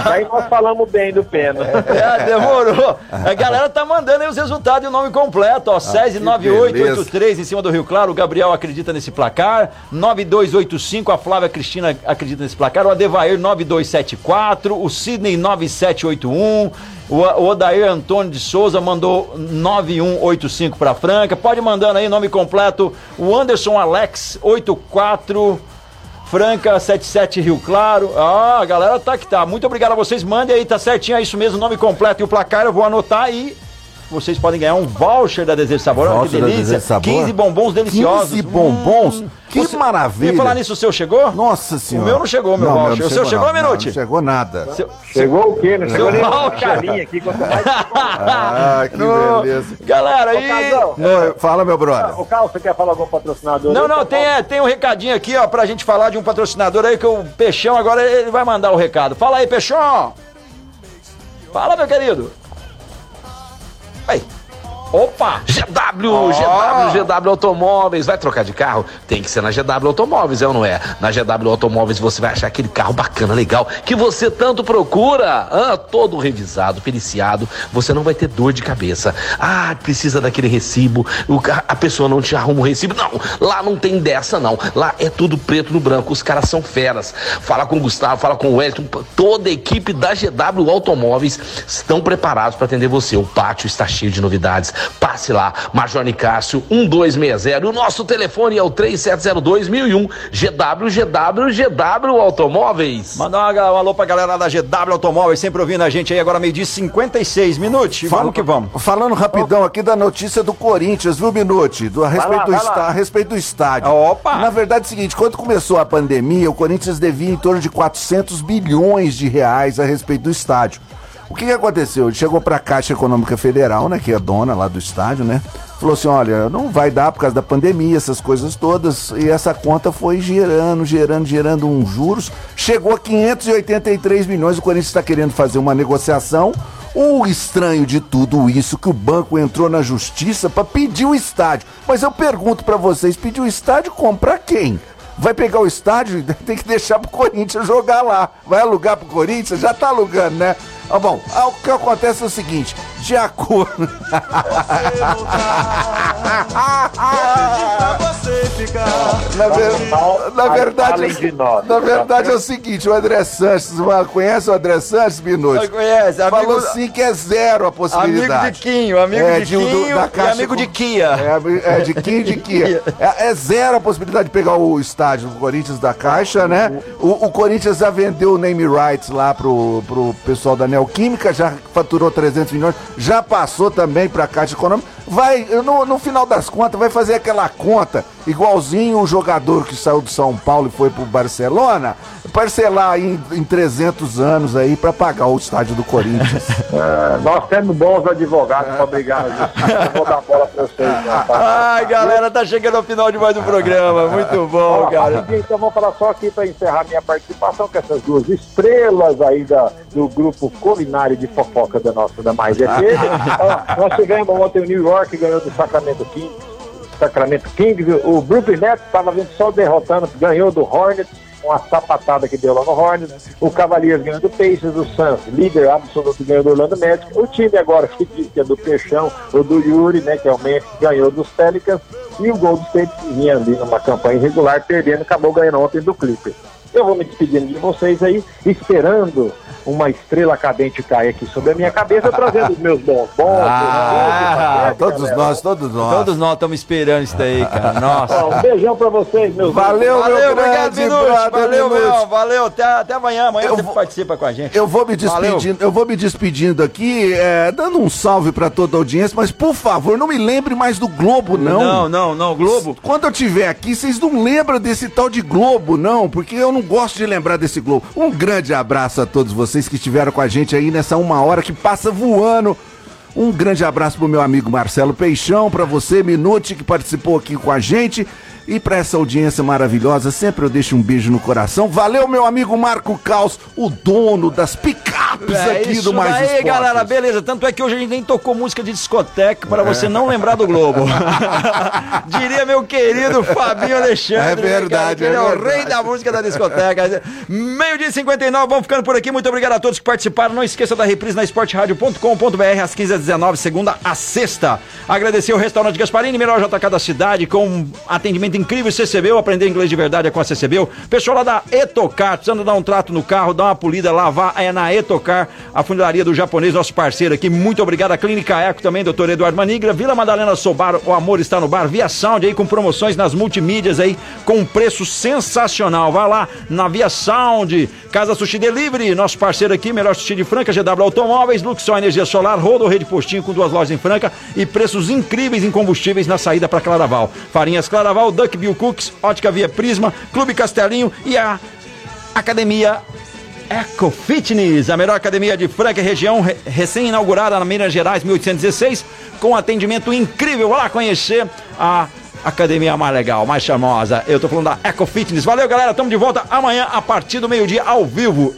Aí, aí nós falamos bem do Pena. É, demorou. A galera tá mandando aí os resultados e o nome completo, ó. Ah, SESI 9883 em cima do Rio Claro. O Gabriel acredita nesse placar. 9285, a Flávia Cristina acredita nesse placar. O Adevair 9274. O Sidney 9781. O Odair Antônio de Souza mandou 9185 para Franca. Pode mandando aí nome completo. O Anderson Alex 84 Franca 77 Rio Claro. Ah, a galera tá que tá. Muito obrigado a vocês. Mandem aí, tá certinho, é isso mesmo, nome completo e o placar. Eu vou anotar e vocês podem ganhar um voucher da Desejo Sabor. Olha que delícia. 15 bombons deliciosos. 15 bombons? Hum. Que Você, maravilha. E falar nisso, o seu chegou? Nossa senhora. O meu não chegou, meu não, voucher. Não o seu chegou, Minuti? Não, chegou nada. Seu, chegou o quê? Não chegou nem carinha aqui. Quanto mais... ah, que no... beleza. Galera, aí... Ô, fala, meu brother. O Carlos, você quer falar algum patrocinador? Não, não, tem, é, tem um recadinho aqui, ó, pra gente falar de um patrocinador aí, que o Peixão agora ele vai mandar o recado. Fala aí, Peixão. Fala, meu querido. Aí. Opa! GW, oh. GW, GW Automóveis. Vai trocar de carro? Tem que ser na GW Automóveis, é ou não é? Na GW Automóveis você vai achar aquele carro bacana, legal, que você tanto procura. Ah, todo revisado, periciado. Você não vai ter dor de cabeça. Ah, precisa daquele recibo. O, a pessoa não te arruma o recibo. Não, lá não tem dessa, não. Lá é tudo preto no branco. Os caras são feras. Fala com o Gustavo, fala com o Wellington. Toda a equipe da GW Automóveis estão preparados para atender você. O pátio está cheio de novidades Passe lá, Major Nicásio 1260. O nosso telefone é o 3702-1001. GW, GW, GW Automóveis. Manda um alô pra galera da GW Automóveis, sempre ouvindo a gente aí, agora meio dia 56 minutos. Fala, vamos que vamos. Falando rapidão aqui da notícia do Corinthians, viu, Minuti? Do, a, respeito lá, do a respeito do estádio. Opa! Na verdade é o seguinte, quando começou a pandemia, o Corinthians devia em torno de 400 bilhões de reais a respeito do estádio. O que, que aconteceu? Ele chegou para a Caixa Econômica Federal, né, que é dona lá do estádio, né? Falou assim: olha, não vai dar por causa da pandemia, essas coisas todas. E essa conta foi gerando, gerando, gerando uns juros. Chegou a 583 milhões. O Corinthians está querendo fazer uma negociação. O estranho de tudo isso que o banco entrou na justiça para pedir o estádio. Mas eu pergunto para vocês, pedir o estádio comprar quem? vai pegar o estádio, tem que deixar pro Corinthians jogar lá. Vai alugar pro Corinthians? Já tá alugando, né? Ah, bom, ah, o que acontece é o seguinte, de acordo. na, ver... na verdade, na verdade é o seguinte, o André Sanches, conhece o André Sanches, Minuto? Conhece, amigo... Falou sim que é zero a possibilidade. Amigo de Quinho, amigo é, de, Quinho da caixa amigo de Kia. É, é de Quinho de Kia. É, é, zero a possibilidade de pegar o estádio do Corinthians da Caixa, né? O, o Corinthians já vendeu o name rights lá pro, pro pessoal da Neoquímica, já faturou 300 milhões, já passou também para a Caixa Econômica. Vai, no, no final das contas, vai fazer aquela conta, igualzinho o jogador que saiu do São Paulo e foi pro Barcelona, parcelar em, em 300 anos aí para pagar o estádio do Corinthians. É, nós temos bons advogados para brigar. Eu vou dar bola para vocês. Né? Ai, galera, tá chegando ao final de mais um programa. Muito bom, cara. Então vamos falar só aqui para encerrar minha participação com essas duas estrelas aí da, do grupo culinário de fofoca da nossa da Mais FM. nós tivemos ontem o New York ganhou do Sacramento Kings. Sacramento Kings, o Brooklyn Nets estava vendo só derrotando, ganhou do Hornets uma sapatada que deu lá no Hornets, o Cavaliers ganhou do Pacers, o Suns, líder absoluto, ganhou do Orlando Magic, o time agora que, é do Peixão, o do Yuri, né, que é o Memphis, ganhou dos Pelicans, e o Golden State vinha ali numa campanha irregular, perdendo, acabou ganhando ontem do Clippers. Eu vou me despedindo de vocês aí, esperando uma estrela cadente cai aqui sobre a minha cabeça, trazendo os meus bons bons. Ah, todos nós, todos nós. Todos nós estamos esperando isso daí, cara. Nossa. um beijão pra vocês, meus Valeu, valeu, meu obrigado, Minuto. Valeu, meu. Valeu, até, até amanhã. Amanhã eu você vou, participa com a gente. Eu vou me despedindo, eu vou me despedindo aqui, é, dando um salve pra toda a audiência, mas por favor, não me lembre mais do Globo, não. Não, não, não, Globo. Quando eu tiver aqui, vocês não lembram desse tal de Globo, não, porque eu não gosto de lembrar desse Globo. Um grande abraço a todos vocês que estiveram com a gente aí nessa uma hora que passa voando. Um grande abraço pro meu amigo Marcelo Peixão, para você, Minute, que participou aqui com a gente. E para essa audiência maravilhosa, sempre eu deixo um beijo no coração. Valeu, meu amigo Marco Caos, o dono das ápice é aqui do mais aí, galera, beleza. Tanto é que hoje a gente nem tocou música de discoteca para você é. não lembrar do Globo. Diria meu querido Fabinho Alexandre. É verdade, cara, é, é, o rei da música da discoteca. Meio-dia 59, vamos ficando por aqui. Muito obrigado a todos que participaram. Não esqueça da reprise na esportradio.com.br às 15h19, segunda a sexta. Agradecer o restaurante Gasparini, melhor JK da cidade, com atendimento incrível. CCBU, aprender inglês de verdade é com a CCBU. Pessoal lá da Etocar, precisando dar um trato no carro, dar uma polida, lavar, é na Etocar, a funilaria do japonês, nosso parceiro aqui. Muito obrigado. A Clínica Eco também, doutor Eduardo Manigra. Vila Madalena Sobar, o amor está no bar. Via Sound aí com promoções nas multimídias aí, com um preço sensacional. Vai lá na Via Sound, Casa Sushi Delivery, nosso parceiro aqui, melhor sushi de Franca, GW Automóveis, Luxor Energia Solar, Rodo Rede Postinho com duas lojas em Franca e preços incríveis em combustíveis na saída para Claraval. Farinhas Claraval, Duck Bill Cooks, Ótica Via Prisma, Clube Castelinho e a Academia Eco Fitness, a melhor academia de Franca região, recém-inaugurada na Minas Gerais, 1816, com atendimento incrível. Vá lá conhecer a academia mais legal, mais charmosa. Eu tô falando da Eco Fitness. Valeu, galera. Tamo de volta amanhã a partir do meio-dia ao vivo.